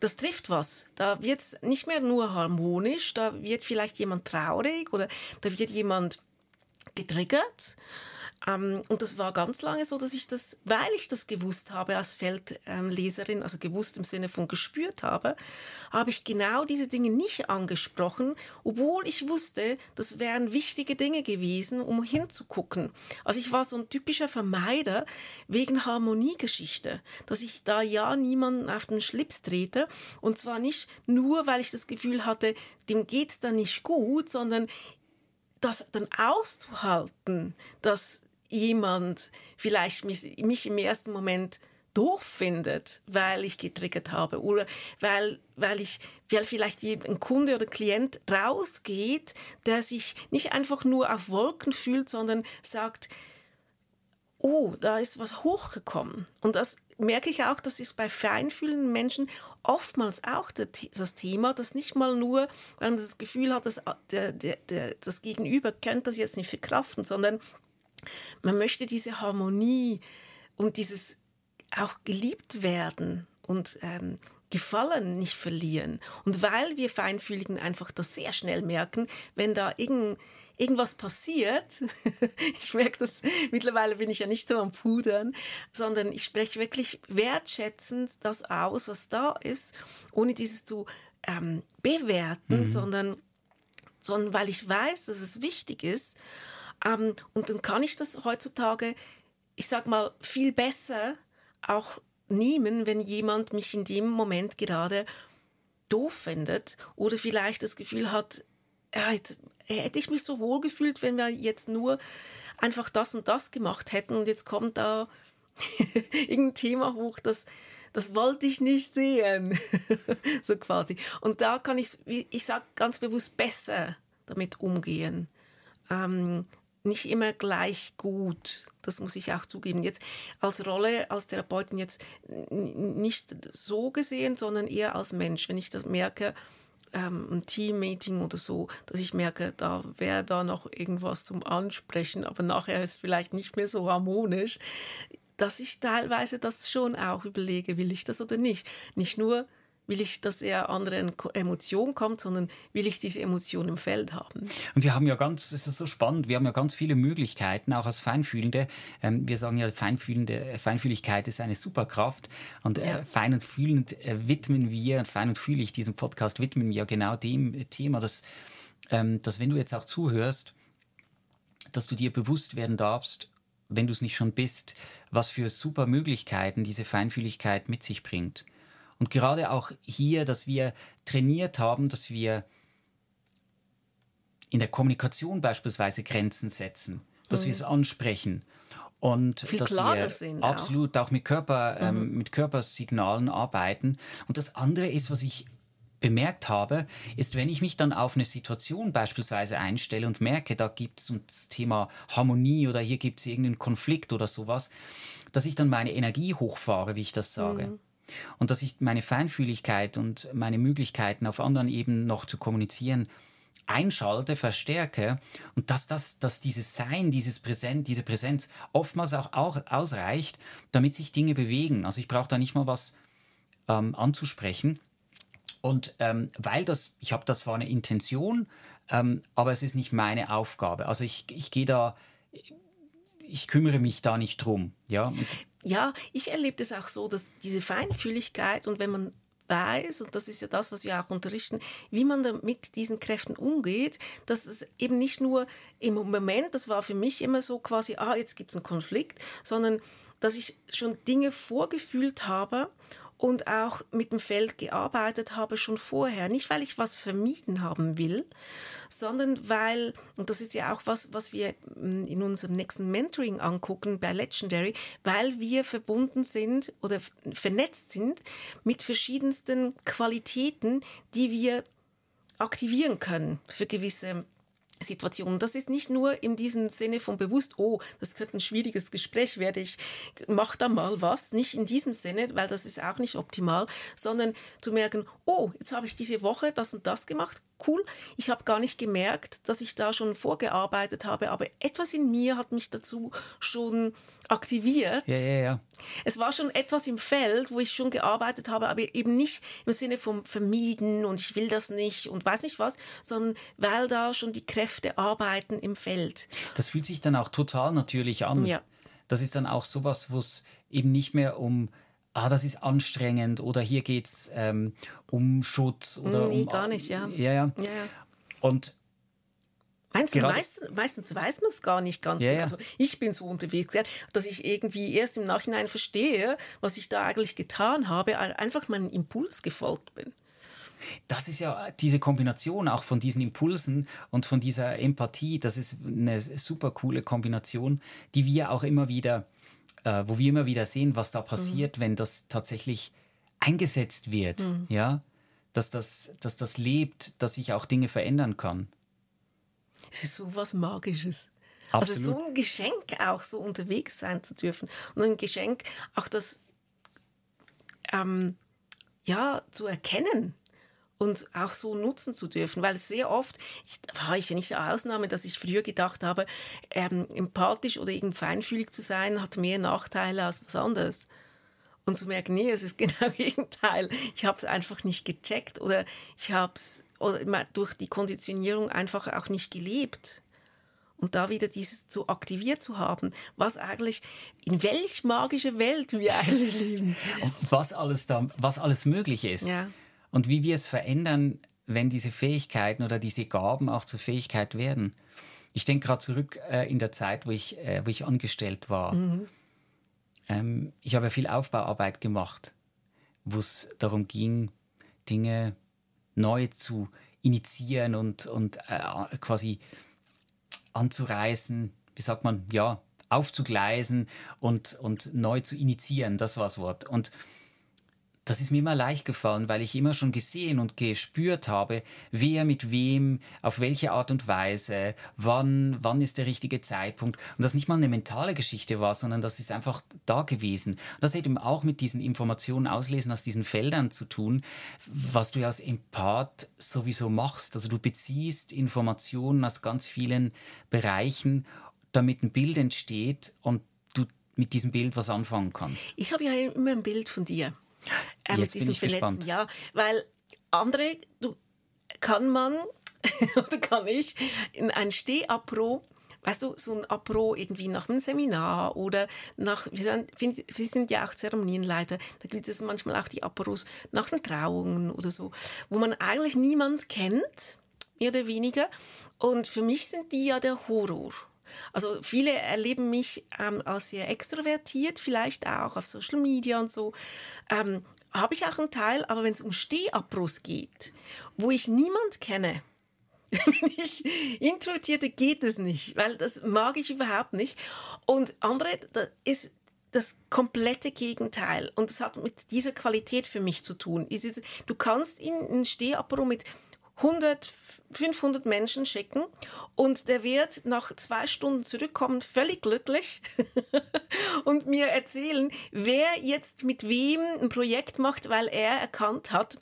das trifft was. Da wird es nicht mehr nur harmonisch, da wird vielleicht jemand traurig oder da wird jemand getriggert. Ähm, und das war ganz lange so, dass ich das, weil ich das gewusst habe als Feldleserin, also gewusst im Sinne von gespürt habe, habe ich genau diese Dinge nicht angesprochen, obwohl ich wusste, das wären wichtige Dinge gewesen, um hinzugucken. Also ich war so ein typischer Vermeider wegen Harmoniegeschichte, dass ich da ja niemanden auf den Schlips trete und zwar nicht nur, weil ich das Gefühl hatte, dem geht es da nicht gut, sondern das dann auszuhalten, dass jemand vielleicht mich, mich im ersten Moment doof findet, weil ich getriggert habe oder weil, weil, ich, weil vielleicht ein Kunde oder Klient rausgeht, der sich nicht einfach nur auf Wolken fühlt, sondern sagt, oh, da ist was hochgekommen. Und das merke ich auch, das ist bei feinfühlenden Menschen oftmals auch das Thema, dass nicht mal nur, weil man das Gefühl hat, dass der, der, der, das Gegenüber könnte das jetzt nicht verkraften, sondern man möchte diese Harmonie und dieses auch geliebt werden und ähm, Gefallen nicht verlieren. Und weil wir Feinfühligen einfach das sehr schnell merken, wenn da irgend, irgendwas passiert, ich merke das, mittlerweile bin ich ja nicht so am Pudern, sondern ich spreche wirklich wertschätzend das aus, was da ist, ohne dieses zu ähm, bewerten, mhm. sondern, sondern weil ich weiß, dass es wichtig ist. Ähm, und dann kann ich das heutzutage, ich sag mal, viel besser auch nehmen, wenn jemand mich in dem Moment gerade doof findet oder vielleicht das Gefühl hat, ja, jetzt hätte ich mich so wohl gefühlt, wenn wir jetzt nur einfach das und das gemacht hätten und jetzt kommt da irgendein Thema hoch, das, das wollte ich nicht sehen. so quasi. Und da kann ich, ich sage ganz bewusst, besser damit umgehen. Ähm, nicht immer gleich gut. Das muss ich auch zugeben. Jetzt als Rolle als Therapeutin jetzt nicht so gesehen, sondern eher als Mensch. Wenn ich das merke, ähm, ein Teammeeting oder so, dass ich merke, da wäre da noch irgendwas zum Ansprechen, aber nachher ist vielleicht nicht mehr so harmonisch, dass ich teilweise das schon auch überlege, will ich das oder nicht. Nicht nur will ich, dass er andere Emotionen kommt, sondern will ich diese Emotion im Feld haben. Und wir haben ja ganz, das ist so spannend, wir haben ja ganz viele Möglichkeiten, auch als Feinfühlende. Ähm, wir sagen ja, Feinfühlende, äh, Feinfühligkeit ist eine Superkraft. Und äh, ja. fein und fühlend äh, widmen wir, fein und fühlig, diesen Podcast widmen wir genau dem Thema, dass, ähm, dass wenn du jetzt auch zuhörst, dass du dir bewusst werden darfst, wenn du es nicht schon bist, was für super Möglichkeiten diese Feinfühligkeit mit sich bringt. Und gerade auch hier, dass wir trainiert haben, dass wir in der Kommunikation beispielsweise Grenzen setzen, dass mhm. wir es ansprechen und Viel dass wir sind absolut auch, auch mit, Körper, ähm, mhm. ähm, mit Körpersignalen arbeiten. Und das andere ist, was ich bemerkt habe, ist, wenn ich mich dann auf eine Situation beispielsweise einstelle und merke, da gibt es das Thema Harmonie oder hier gibt es irgendeinen Konflikt oder sowas, dass ich dann meine Energie hochfahre, wie ich das sage. Mhm. Und dass ich meine Feinfühligkeit und meine Möglichkeiten auf anderen Ebenen noch zu kommunizieren einschalte, verstärke und dass, das, dass dieses Sein, dieses Präsent, diese Präsenz oftmals auch, auch ausreicht, damit sich Dinge bewegen. Also ich brauche da nicht mal was ähm, anzusprechen. Und ähm, weil das, ich habe das zwar eine Intention, ähm, aber es ist nicht meine Aufgabe. Also ich, ich gehe da, ich kümmere mich da nicht drum. Ja? Und ja, ich erlebe das auch so, dass diese Feinfühligkeit und wenn man weiß, und das ist ja das, was wir auch unterrichten, wie man mit diesen Kräften umgeht, dass es eben nicht nur im Moment, das war für mich immer so quasi, ah, jetzt gibt es einen Konflikt, sondern dass ich schon Dinge vorgefühlt habe und auch mit dem Feld gearbeitet habe schon vorher. Nicht, weil ich was vermieden haben will, sondern weil, und das ist ja auch was, was wir mm, in unserem nächsten Mentoring angucken bei Legendary, weil wir verbunden sind oder vernetzt sind mit verschiedensten Qualitäten, die wir aktivieren können für gewisse Situation. Das ist nicht nur in diesem Sinne von bewusst, oh, das könnte ein schwieriges Gespräch werden, ich mach da mal was. Nicht in diesem Sinne, weil das ist auch nicht optimal, sondern zu merken, oh, jetzt habe ich diese Woche das und das gemacht. Cool. Ich habe gar nicht gemerkt, dass ich da schon vorgearbeitet habe, aber etwas in mir hat mich dazu schon aktiviert. Ja, ja, ja. Es war schon etwas im Feld, wo ich schon gearbeitet habe, aber eben nicht im Sinne vom Vermieden und ich will das nicht und weiß nicht was, sondern weil da schon die Kräfte arbeiten im Feld. Das fühlt sich dann auch total natürlich an. Ja. Das ist dann auch sowas, wo es eben nicht mehr um ah, das ist anstrengend oder hier geht es ähm, um Schutz oder Nee, um. gar nicht, ja. Ja, ja. Ja, ja. Und Meinst du, meistens, meistens weiß man es gar nicht ganz. Ja, genau. Also ich bin so unterwegs, dass ich irgendwie erst im Nachhinein verstehe, was ich da eigentlich getan habe, einfach meinem Impuls gefolgt bin. das ist ja diese Kombination auch von diesen Impulsen und von dieser Empathie, das ist eine super coole Kombination, die wir auch immer wieder, äh, wo wir immer wieder sehen, was da passiert, wenn das tatsächlich eingesetzt wird, ja, dass das, dass das lebt, dass sich auch Dinge verändern kann. Es ist so was Magisches. Absolut. Also so ein Geschenk auch, so unterwegs sein zu dürfen. Und ein Geschenk auch das ähm, ja, zu erkennen und auch so nutzen zu dürfen. Weil sehr oft, ich, war ich ja nicht eine Ausnahme, dass ich früher gedacht habe, ähm, empathisch oder irgendwie feinfühlig zu sein, hat mehr Nachteile als was anderes. Und zu merken, nee, es ist genau das Gegenteil. Ich habe es einfach nicht gecheckt oder ich habe es durch die Konditionierung einfach auch nicht gelebt. Und da wieder dieses zu aktiviert zu haben, was eigentlich, in welch magische Welt wir eigentlich leben. Und was alles da, was alles möglich ist. Ja. Und wie wir es verändern, wenn diese Fähigkeiten oder diese Gaben auch zur Fähigkeit werden. Ich denke gerade zurück äh, in der Zeit, wo ich, äh, wo ich angestellt war. Ähm, ich habe ja viel Aufbauarbeit gemacht, wo es darum ging, Dinge neu zu initiieren und, und äh, quasi anzureißen, wie sagt man, ja, aufzugleisen und, und neu zu initiieren, das war das Wort. Und das ist mir immer leicht gefallen, weil ich immer schon gesehen und gespürt habe, wer mit wem, auf welche Art und Weise, wann, wann ist der richtige Zeitpunkt. Und das nicht mal eine mentale Geschichte war, sondern das ist einfach da gewesen. Und das hat eben auch mit diesen Informationen auslesen aus diesen Feldern zu tun, was du ja als Empath sowieso machst. Also du beziehst Informationen aus ganz vielen Bereichen, damit ein Bild entsteht und du mit diesem Bild was anfangen kannst. Ich habe ja immer ein Bild von dir. Äh, Jetzt bin ich gespannt. Ja, weil andere, du, kann man oder kann ich in ein Stehapro Weißt du, so ein Apro irgendwie nach einem Seminar oder nach, wir sind, wir sind ja auch Zeremonienleiter, da gibt es manchmal auch die Apros nach den Trauungen oder so, wo man eigentlich niemand kennt, mehr oder weniger. Und für mich sind die ja der Horror. Also viele erleben mich ähm, als sehr extrovertiert, vielleicht auch auf Social Media und so. Ähm, Habe ich auch einen Teil, aber wenn es um Stehapros geht, wo ich niemand kenne, bin ich Introvertierte geht es nicht, weil das mag ich überhaupt nicht. Und andere, das ist das komplette Gegenteil. Und das hat mit dieser Qualität für mich zu tun. Du kannst in ein Stehapero mit 100, 500 Menschen schicken und der wird nach zwei Stunden zurückkommen, völlig glücklich und mir erzählen, wer jetzt mit wem ein Projekt macht, weil er erkannt hat,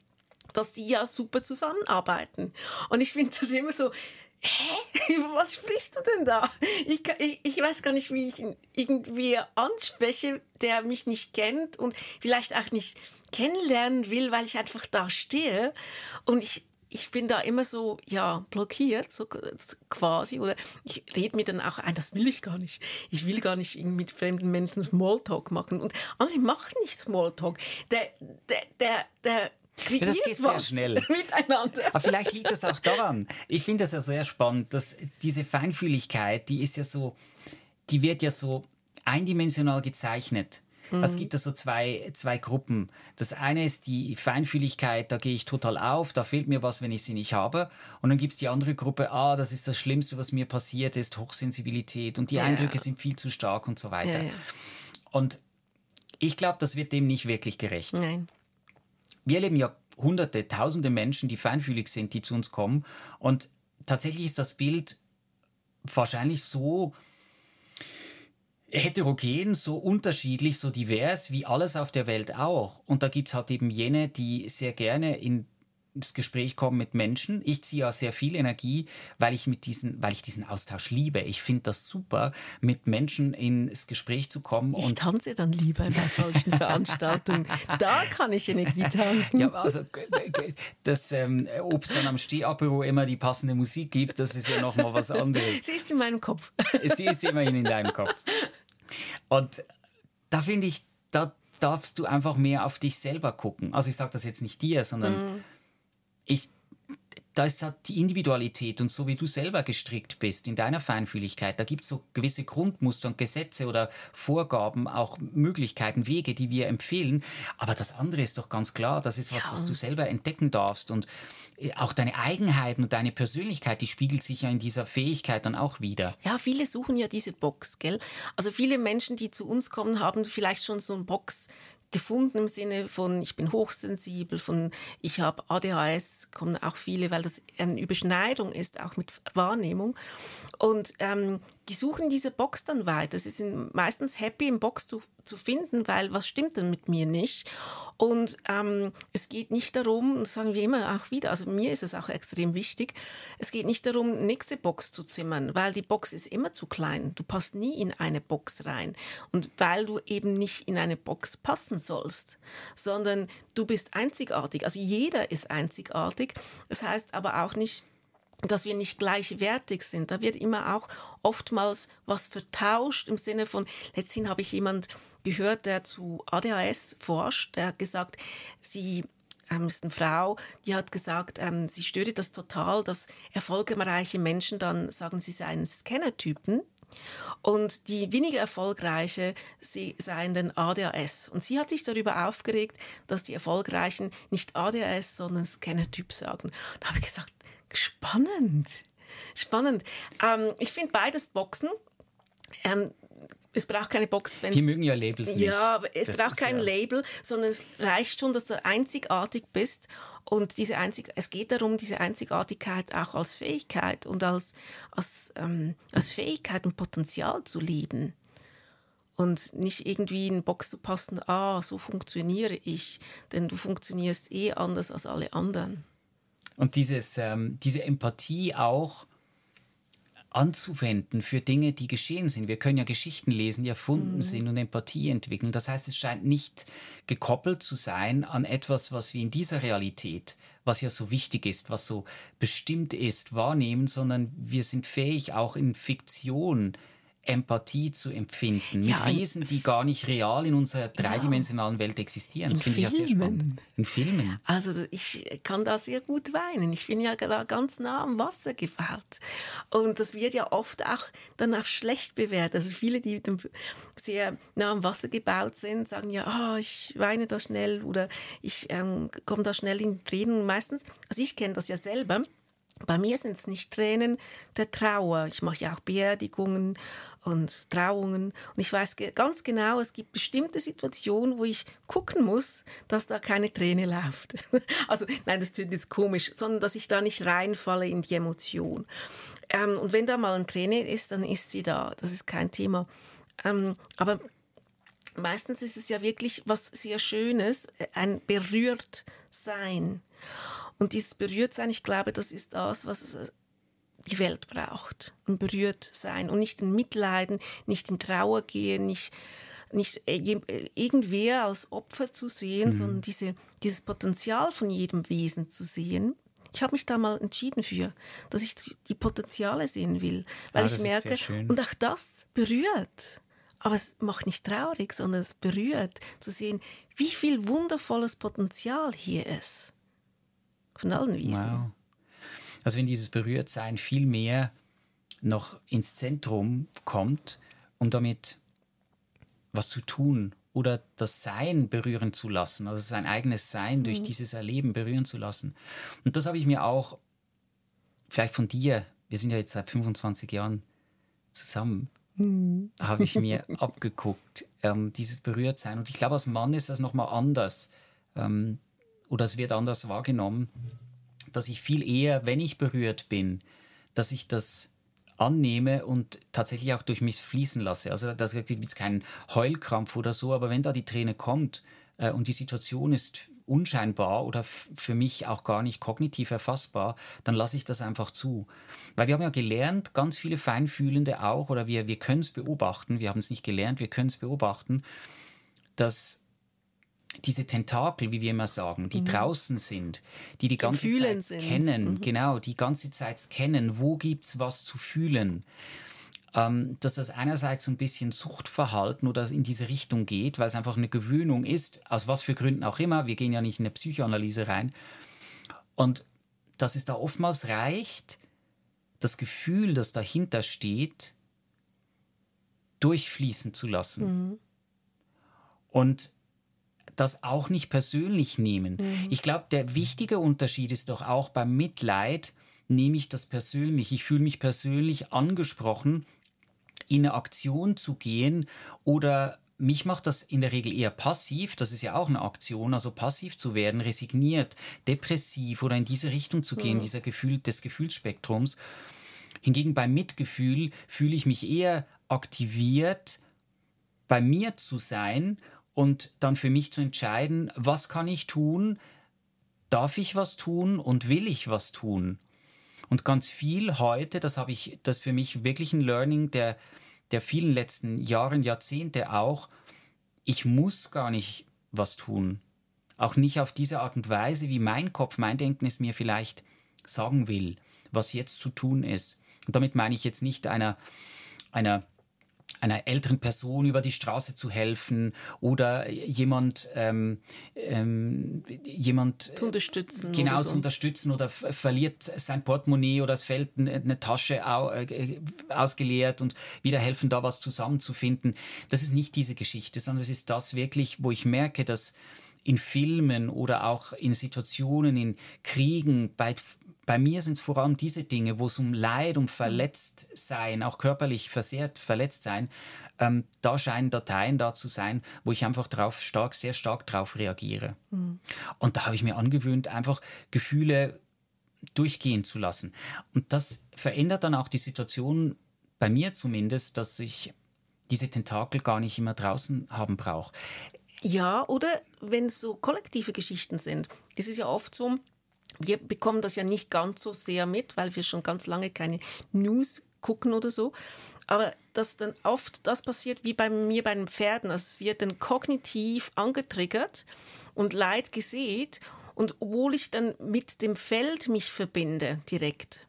dass die ja super zusammenarbeiten. Und ich finde das immer so, hä, über was sprichst du denn da? Ich, ich, ich weiß gar nicht, wie ich ihn irgendwie anspreche, der mich nicht kennt und vielleicht auch nicht kennenlernen will, weil ich einfach da stehe. Und ich, ich bin da immer so, ja, blockiert, so quasi. Oder ich rede mir dann auch ein, das will ich gar nicht. Ich will gar nicht mit fremden Menschen Smalltalk machen. Und andere machen nicht Smalltalk. Der, der, der, der ja, das geht sehr schnell. miteinander. Aber vielleicht liegt das auch daran. Ich finde das ja sehr spannend, dass diese Feinfühligkeit, die ist ja so, die wird ja so eindimensional gezeichnet. Mhm. Es gibt da so zwei, zwei Gruppen. Das eine ist die Feinfühligkeit, da gehe ich total auf, da fehlt mir was, wenn ich sie nicht habe. Und dann gibt es die andere Gruppe, ah, das ist das Schlimmste, was mir passiert ist, Hochsensibilität und die ja. Eindrücke sind viel zu stark und so weiter. Ja, ja. Und ich glaube, das wird dem nicht wirklich gerecht. Nein wir erleben ja hunderte, tausende Menschen, die feinfühlig sind, die zu uns kommen. Und tatsächlich ist das Bild wahrscheinlich so heterogen, so unterschiedlich, so divers wie alles auf der Welt auch. Und da gibt es halt eben jene, die sehr gerne in ins Gespräch komme mit Menschen. Ich ziehe ja sehr viel Energie, weil ich mit diesen, weil ich diesen Austausch liebe. Ich finde das super, mit Menschen ins Gespräch zu kommen. Ich tanze dann lieber bei solchen Veranstaltungen. Da kann ich Energie tanken. Ja, also das, ähm, ob es dann am Stehapero immer die passende Musik gibt, das ist ja noch mal was anderes. Sie ist in meinem Kopf. Sie ist immerhin in deinem Kopf. Und da finde ich, da darfst du einfach mehr auf dich selber gucken. Also ich sage das jetzt nicht dir, sondern mhm. Ich, da ist halt die Individualität und so wie du selber gestrickt bist in deiner Feinfühligkeit, da gibt es so gewisse Grundmuster und Gesetze oder Vorgaben, auch Möglichkeiten, Wege, die wir empfehlen. Aber das andere ist doch ganz klar, das ist was, ja. was du selber entdecken darfst und äh, auch deine Eigenheiten und deine Persönlichkeit, die spiegelt sich ja in dieser Fähigkeit dann auch wieder. Ja, viele suchen ja diese Box, gell? Also viele Menschen, die zu uns kommen, haben vielleicht schon so eine Box gefunden im Sinne von, ich bin hochsensibel, von ich habe ADHS, kommen auch viele, weil das eine Überschneidung ist, auch mit Wahrnehmung. Und ähm, die suchen diese Box dann weiter. Sie sind meistens happy, im Box zu, zu finden, weil was stimmt denn mit mir nicht? Und ähm, es geht nicht darum, sagen wir immer auch wieder, also mir ist es auch extrem wichtig, es geht nicht darum, nächste Box zu zimmern, weil die Box ist immer zu klein. Du passt nie in eine Box rein. Und weil du eben nicht in eine Box passen sollst, sondern du bist einzigartig. Also jeder ist einzigartig. Das heißt aber auch nicht, dass wir nicht gleichwertig sind. Da wird immer auch oftmals was vertauscht im Sinne von, letztens habe ich jemand gehört, der zu ADHS forscht, der hat gesagt, sie ähm, ist eine Frau, die hat gesagt, ähm, sie störe das total, dass erfolgreiche Menschen dann sagen, sie seien Scannertypen. Und die weniger erfolgreiche, sie seien den ADHS. Und sie hat sich darüber aufgeregt, dass die Erfolgreichen nicht ADHS, sondern Scannertyp sagen. Da habe ich gesagt, Spannend. Spannend. Ähm, ich finde beides Boxen. Ähm, es braucht keine Box, wenn Die mögen ja Labels nicht. Ja, aber es das braucht kein ja Label, sondern es reicht schon, dass du einzigartig bist. Und diese Einzig es geht darum, diese Einzigartigkeit auch als Fähigkeit und als, als, ähm, als Fähigkeit und Potenzial zu lieben. Und nicht irgendwie in eine Box zu passen, ah, so funktioniere ich, denn du funktionierst eh anders als alle anderen. Und dieses, ähm, diese Empathie auch anzuwenden für Dinge, die geschehen sind. Wir können ja Geschichten lesen, die erfunden mhm. sind und Empathie entwickeln. Das heißt, es scheint nicht gekoppelt zu sein an etwas, was wir in dieser Realität, was ja so wichtig ist, was so bestimmt ist, wahrnehmen, sondern wir sind fähig, auch in Fiktion Empathie zu empfinden mit ja, Wesen, die gar nicht real in unserer dreidimensionalen Welt existieren. Das finde ich ja sehr spannend. In Filmen. Also ich kann da sehr gut weinen. Ich bin ja da ganz nah am Wasser gebaut. Und das wird ja oft auch dann auch schlecht bewertet. Also viele, die sehr nah am Wasser gebaut sind, sagen ja, oh, ich weine da schnell oder ich ähm, komme da schnell in Tränen. Meistens, also ich kenne das ja selber bei mir sind es nicht Tränen der Trauer. Ich mache ja auch Beerdigungen und Trauungen. Und ich weiß ganz genau, es gibt bestimmte Situationen, wo ich gucken muss, dass da keine Träne läuft. also nein, das klingt jetzt komisch, sondern dass ich da nicht reinfalle in die Emotion. Ähm, und wenn da mal eine Träne ist, dann ist sie da. Das ist kein Thema. Ähm, aber meistens ist es ja wirklich was sehr Schönes, ein berührt sein. Und dieses Berührtsein, ich glaube, das ist das, was die Welt braucht. Ein Berührtsein und nicht in Mitleiden, nicht in Trauer gehen, nicht, nicht irgendwer als Opfer zu sehen, mhm. sondern diese, dieses Potenzial von jedem Wesen zu sehen. Ich habe mich da mal entschieden für, dass ich die Potenziale sehen will, weil ah, ich merke, und auch das berührt. Aber es macht nicht traurig, sondern es berührt, zu sehen, wie viel wundervolles Potenzial hier ist von allen Wiesen. Wow. Also wenn dieses Berührtsein viel mehr noch ins Zentrum kommt, um damit was zu tun oder das Sein berühren zu lassen, also sein eigenes Sein durch mhm. dieses Erleben berühren zu lassen. Und das habe ich mir auch vielleicht von dir, wir sind ja jetzt seit 25 Jahren zusammen, mhm. habe ich mir abgeguckt, ähm, dieses Berührtsein. Und ich glaube, als Mann ist das nochmal anders. Ähm, oder es wird anders wahrgenommen, dass ich viel eher, wenn ich berührt bin, dass ich das annehme und tatsächlich auch durch mich fließen lasse. Also das gibt jetzt keinen Heulkrampf oder so, aber wenn da die Träne kommt äh, und die Situation ist unscheinbar oder für mich auch gar nicht kognitiv erfassbar, dann lasse ich das einfach zu. Weil wir haben ja gelernt, ganz viele Feinfühlende auch, oder wir, wir können es beobachten, wir haben es nicht gelernt, wir können es beobachten, dass diese Tentakel, wie wir immer sagen, die mhm. draußen sind, die die ganze Zeit sind. kennen, mhm. genau, die ganze Zeit kennen, wo gibt es was zu fühlen ähm, dass das einerseits so ein bisschen Suchtverhalten oder in diese Richtung geht, weil es einfach eine Gewöhnung ist, aus was für Gründen auch immer. Wir gehen ja nicht in eine Psychoanalyse rein. Und dass es da oftmals reicht, das Gefühl, das dahinter steht, durchfließen zu lassen. Mhm. Und das auch nicht persönlich nehmen. Mhm. Ich glaube, der wichtige Unterschied ist doch auch beim Mitleid, nehme ich das persönlich. Ich fühle mich persönlich angesprochen in eine Aktion zu gehen oder mich macht das in der Regel eher passiv, das ist ja auch eine Aktion, also passiv zu werden, resigniert, depressiv oder in diese Richtung zu gehen, mhm. dieser Gefühl des Gefühlsspektrums. Hingegen beim Mitgefühl fühle ich mich eher aktiviert, bei mir zu sein und dann für mich zu entscheiden, was kann ich tun, darf ich was tun und will ich was tun. Und ganz viel heute, das habe ich, das für mich wirklich ein Learning der, der vielen letzten Jahre, Jahrzehnte auch, ich muss gar nicht was tun. Auch nicht auf diese Art und Weise, wie mein Kopf, mein Denken es mir vielleicht sagen will, was jetzt zu tun ist. Und damit meine ich jetzt nicht einer, einer einer älteren Person über die Straße zu helfen oder jemand, ähm, ähm, jemand zu unterstützen. Genau, so. zu unterstützen oder verliert sein Portemonnaie oder es fällt eine Tasche au äh, ausgeleert und wieder helfen, da was zusammenzufinden. Das ist nicht diese Geschichte, sondern es ist das wirklich, wo ich merke, dass in Filmen oder auch in Situationen, in Kriegen, bei, bei mir sind es vor allem diese Dinge, wo es um Leid, um Verletztsein, auch körperlich versehrt, verletzt sein, ähm, da scheinen Dateien da zu sein, wo ich einfach drauf stark, sehr stark drauf reagiere. Mhm. Und da habe ich mir angewöhnt, einfach Gefühle durchgehen zu lassen. Und das verändert dann auch die Situation, bei mir zumindest, dass ich diese Tentakel gar nicht immer draußen haben brauche. Ja, oder wenn es so kollektive Geschichten sind. Es ist ja oft so, wir bekommen das ja nicht ganz so sehr mit, weil wir schon ganz lange keine News gucken oder so. Aber dass dann oft das passiert wie bei mir bei den Pferden. Also es wird dann kognitiv angetriggert und Leid gesät. Und obwohl ich dann mit dem Feld mich verbinde direkt,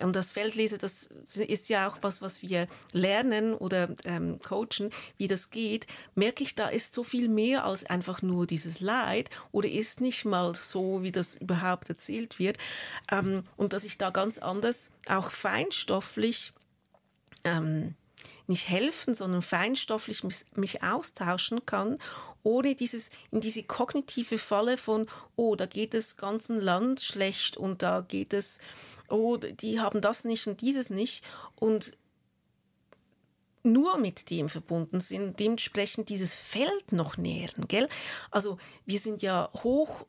und das Feldlesen, das ist ja auch was, was wir lernen oder ähm, coachen, wie das geht, merke ich, da ist so viel mehr als einfach nur dieses Leid oder ist nicht mal so, wie das überhaupt erzählt wird. Ähm, und dass ich da ganz anders, auch feinstofflich, ähm, nicht helfen, sondern feinstofflich mich, mich, austauschen kann, ohne dieses, in diese kognitive Falle von, oh, da geht es ganzem Land schlecht und da geht es oh, die haben das nicht und dieses nicht. Und nur mit dem verbunden sind, dementsprechend dieses Feld noch nähren, gell? Also wir sind ja hoch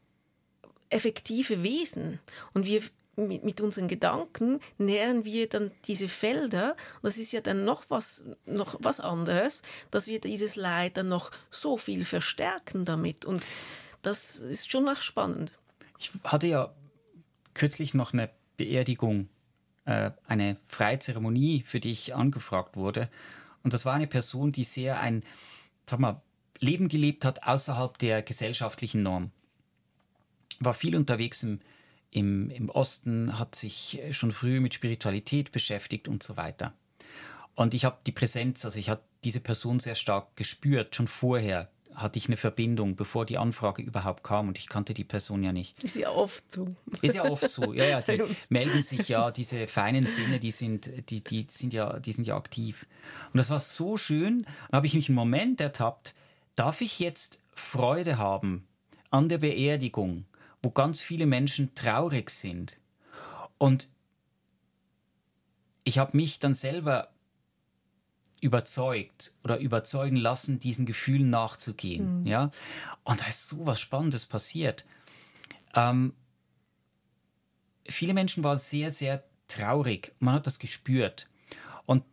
effektive Wesen und wir mit, mit, unseren Gedanken nähern wir dann diese Felder. Und das ist ja dann noch was, noch was anderes, dass wir dieses Leid dann noch so viel verstärken damit. Und das ist schon noch spannend. Ich hatte ja kürzlich noch eine Beerdigung, äh, eine freie Zeremonie, für die ich angefragt wurde. Und das war eine Person, die sehr ein, sag mal, Leben gelebt hat außerhalb der gesellschaftlichen Norm. War viel unterwegs im, im, im Osten, hat sich schon früh mit Spiritualität beschäftigt und so weiter. Und ich habe die Präsenz, also ich habe diese Person sehr stark gespürt, schon vorher, hatte ich eine Verbindung, bevor die Anfrage überhaupt kam und ich kannte die Person ja nicht. Ist ja oft so. Ist ja oft so, ja, ja. Die melden sich ja, diese feinen Sinne, die sind, die, die sind ja, die sind ja aktiv. Und das war so schön, da habe ich mich einen Moment ertappt, darf ich jetzt Freude haben an der Beerdigung, wo ganz viele Menschen traurig sind. Und ich habe mich dann selber überzeugt oder überzeugen lassen, diesen Gefühlen nachzugehen. Mhm. Ja? Und da ist so was Spannendes passiert. Ähm, viele Menschen waren sehr, sehr traurig. Man hat das gespürt. Und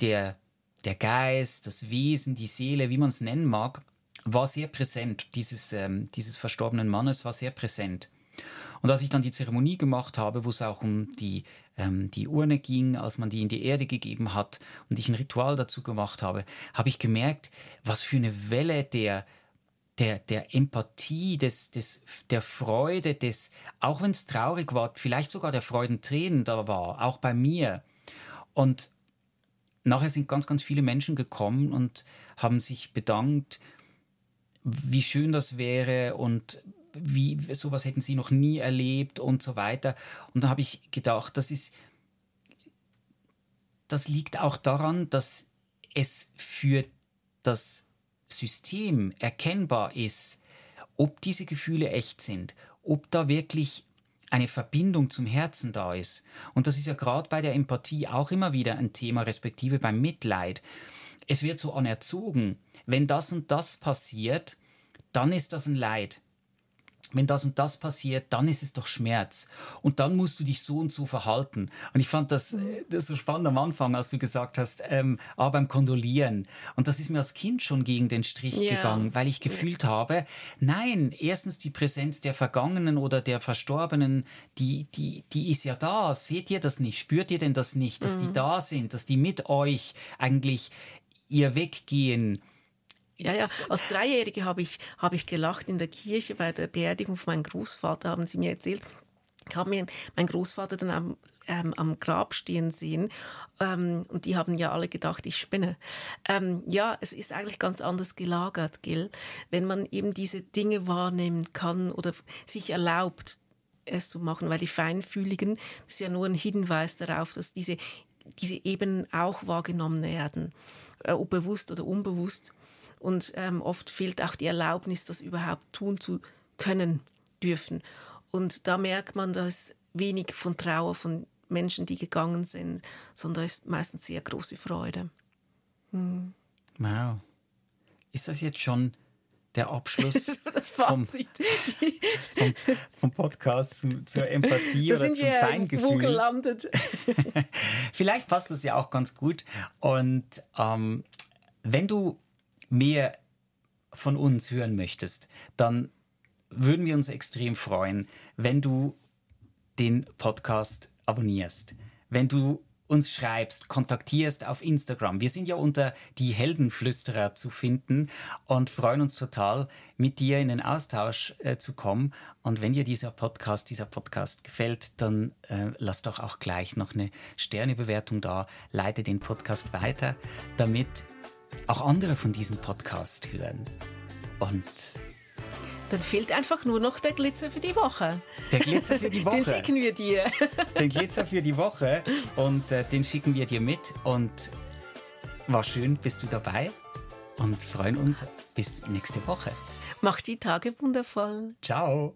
der, der Geist, das Wesen, die Seele, wie man es nennen mag, war sehr präsent. Dieses, ähm, dieses verstorbenen Mannes war sehr präsent. Und als ich dann die Zeremonie gemacht habe, wo es auch um die, ähm, die Urne ging, als man die in die Erde gegeben hat und ich ein Ritual dazu gemacht habe, habe ich gemerkt, was für eine Welle der, der, der Empathie, des, des, der Freude, des, auch wenn es traurig war, vielleicht sogar der Freudentränen da war, auch bei mir. Und nachher sind ganz, ganz viele Menschen gekommen und haben sich bedankt, wie schön das wäre und wie sowas hätten sie noch nie erlebt und so weiter. Und da habe ich gedacht, das ist, das liegt auch daran, dass es für das System erkennbar ist, ob diese Gefühle echt sind, ob da wirklich eine Verbindung zum Herzen da ist. Und das ist ja gerade bei der Empathie auch immer wieder ein Thema, respektive beim Mitleid. Es wird so anerzogen, wenn das und das passiert, dann ist das ein Leid wenn das und das passiert, dann ist es doch Schmerz. Und dann musst du dich so und so verhalten. Und ich fand das, äh, das so spannend am Anfang, als du gesagt hast, ähm, ah, beim Kondolieren. Und das ist mir als Kind schon gegen den Strich ja. gegangen, weil ich gefühlt habe, nein, erstens die Präsenz der Vergangenen oder der Verstorbenen, die, die, die ist ja da. Seht ihr das nicht? Spürt ihr denn das nicht, dass mhm. die da sind, dass die mit euch eigentlich ihr Weggehen ja, ja. Als Dreijährige habe ich, hab ich gelacht in der Kirche bei der Beerdigung von meinem Großvater, haben sie mir erzählt. Ich habe mir meinen Großvater dann am, ähm, am Grab stehen sehen ähm, und die haben ja alle gedacht, ich spinne. Ähm, ja, es ist eigentlich ganz anders gelagert, gell? wenn man eben diese Dinge wahrnehmen kann oder sich erlaubt, es zu machen, weil die Feinfühligen, das ist ja nur ein Hinweis darauf, dass diese, diese eben auch wahrgenommen werden, äh, ob bewusst oder unbewusst. Und ähm, oft fehlt auch die Erlaubnis, das überhaupt tun zu können dürfen. Und da merkt man, dass wenig von Trauer von Menschen, die gegangen sind, sondern ist meistens sehr große Freude. Hm. Wow. Ist das jetzt schon der Abschluss vom, vom, vom, Podcast zu, zur Empathie da oder zum Feingefühl. Wo gelandet. Vielleicht passt das ja auch ganz gut. Und ähm, wenn du mehr von uns hören möchtest, dann würden wir uns extrem freuen, wenn du den Podcast abonnierst, wenn du uns schreibst, kontaktierst auf Instagram. Wir sind ja unter die Heldenflüsterer zu finden und freuen uns total, mit dir in den Austausch äh, zu kommen. Und wenn dir dieser Podcast, dieser Podcast gefällt, dann äh, lass doch auch gleich noch eine Sternebewertung da, leite den Podcast weiter, damit auch andere von diesem Podcast hören. Und dann fehlt einfach nur noch der Glitzer für die Woche. Der Glitzer für die Woche. Den schicken wir dir. Den Glitzer für die Woche und äh, den schicken wir dir mit. Und war schön, bist du dabei und freuen uns bis nächste Woche. Mach die Tage wundervoll. Ciao.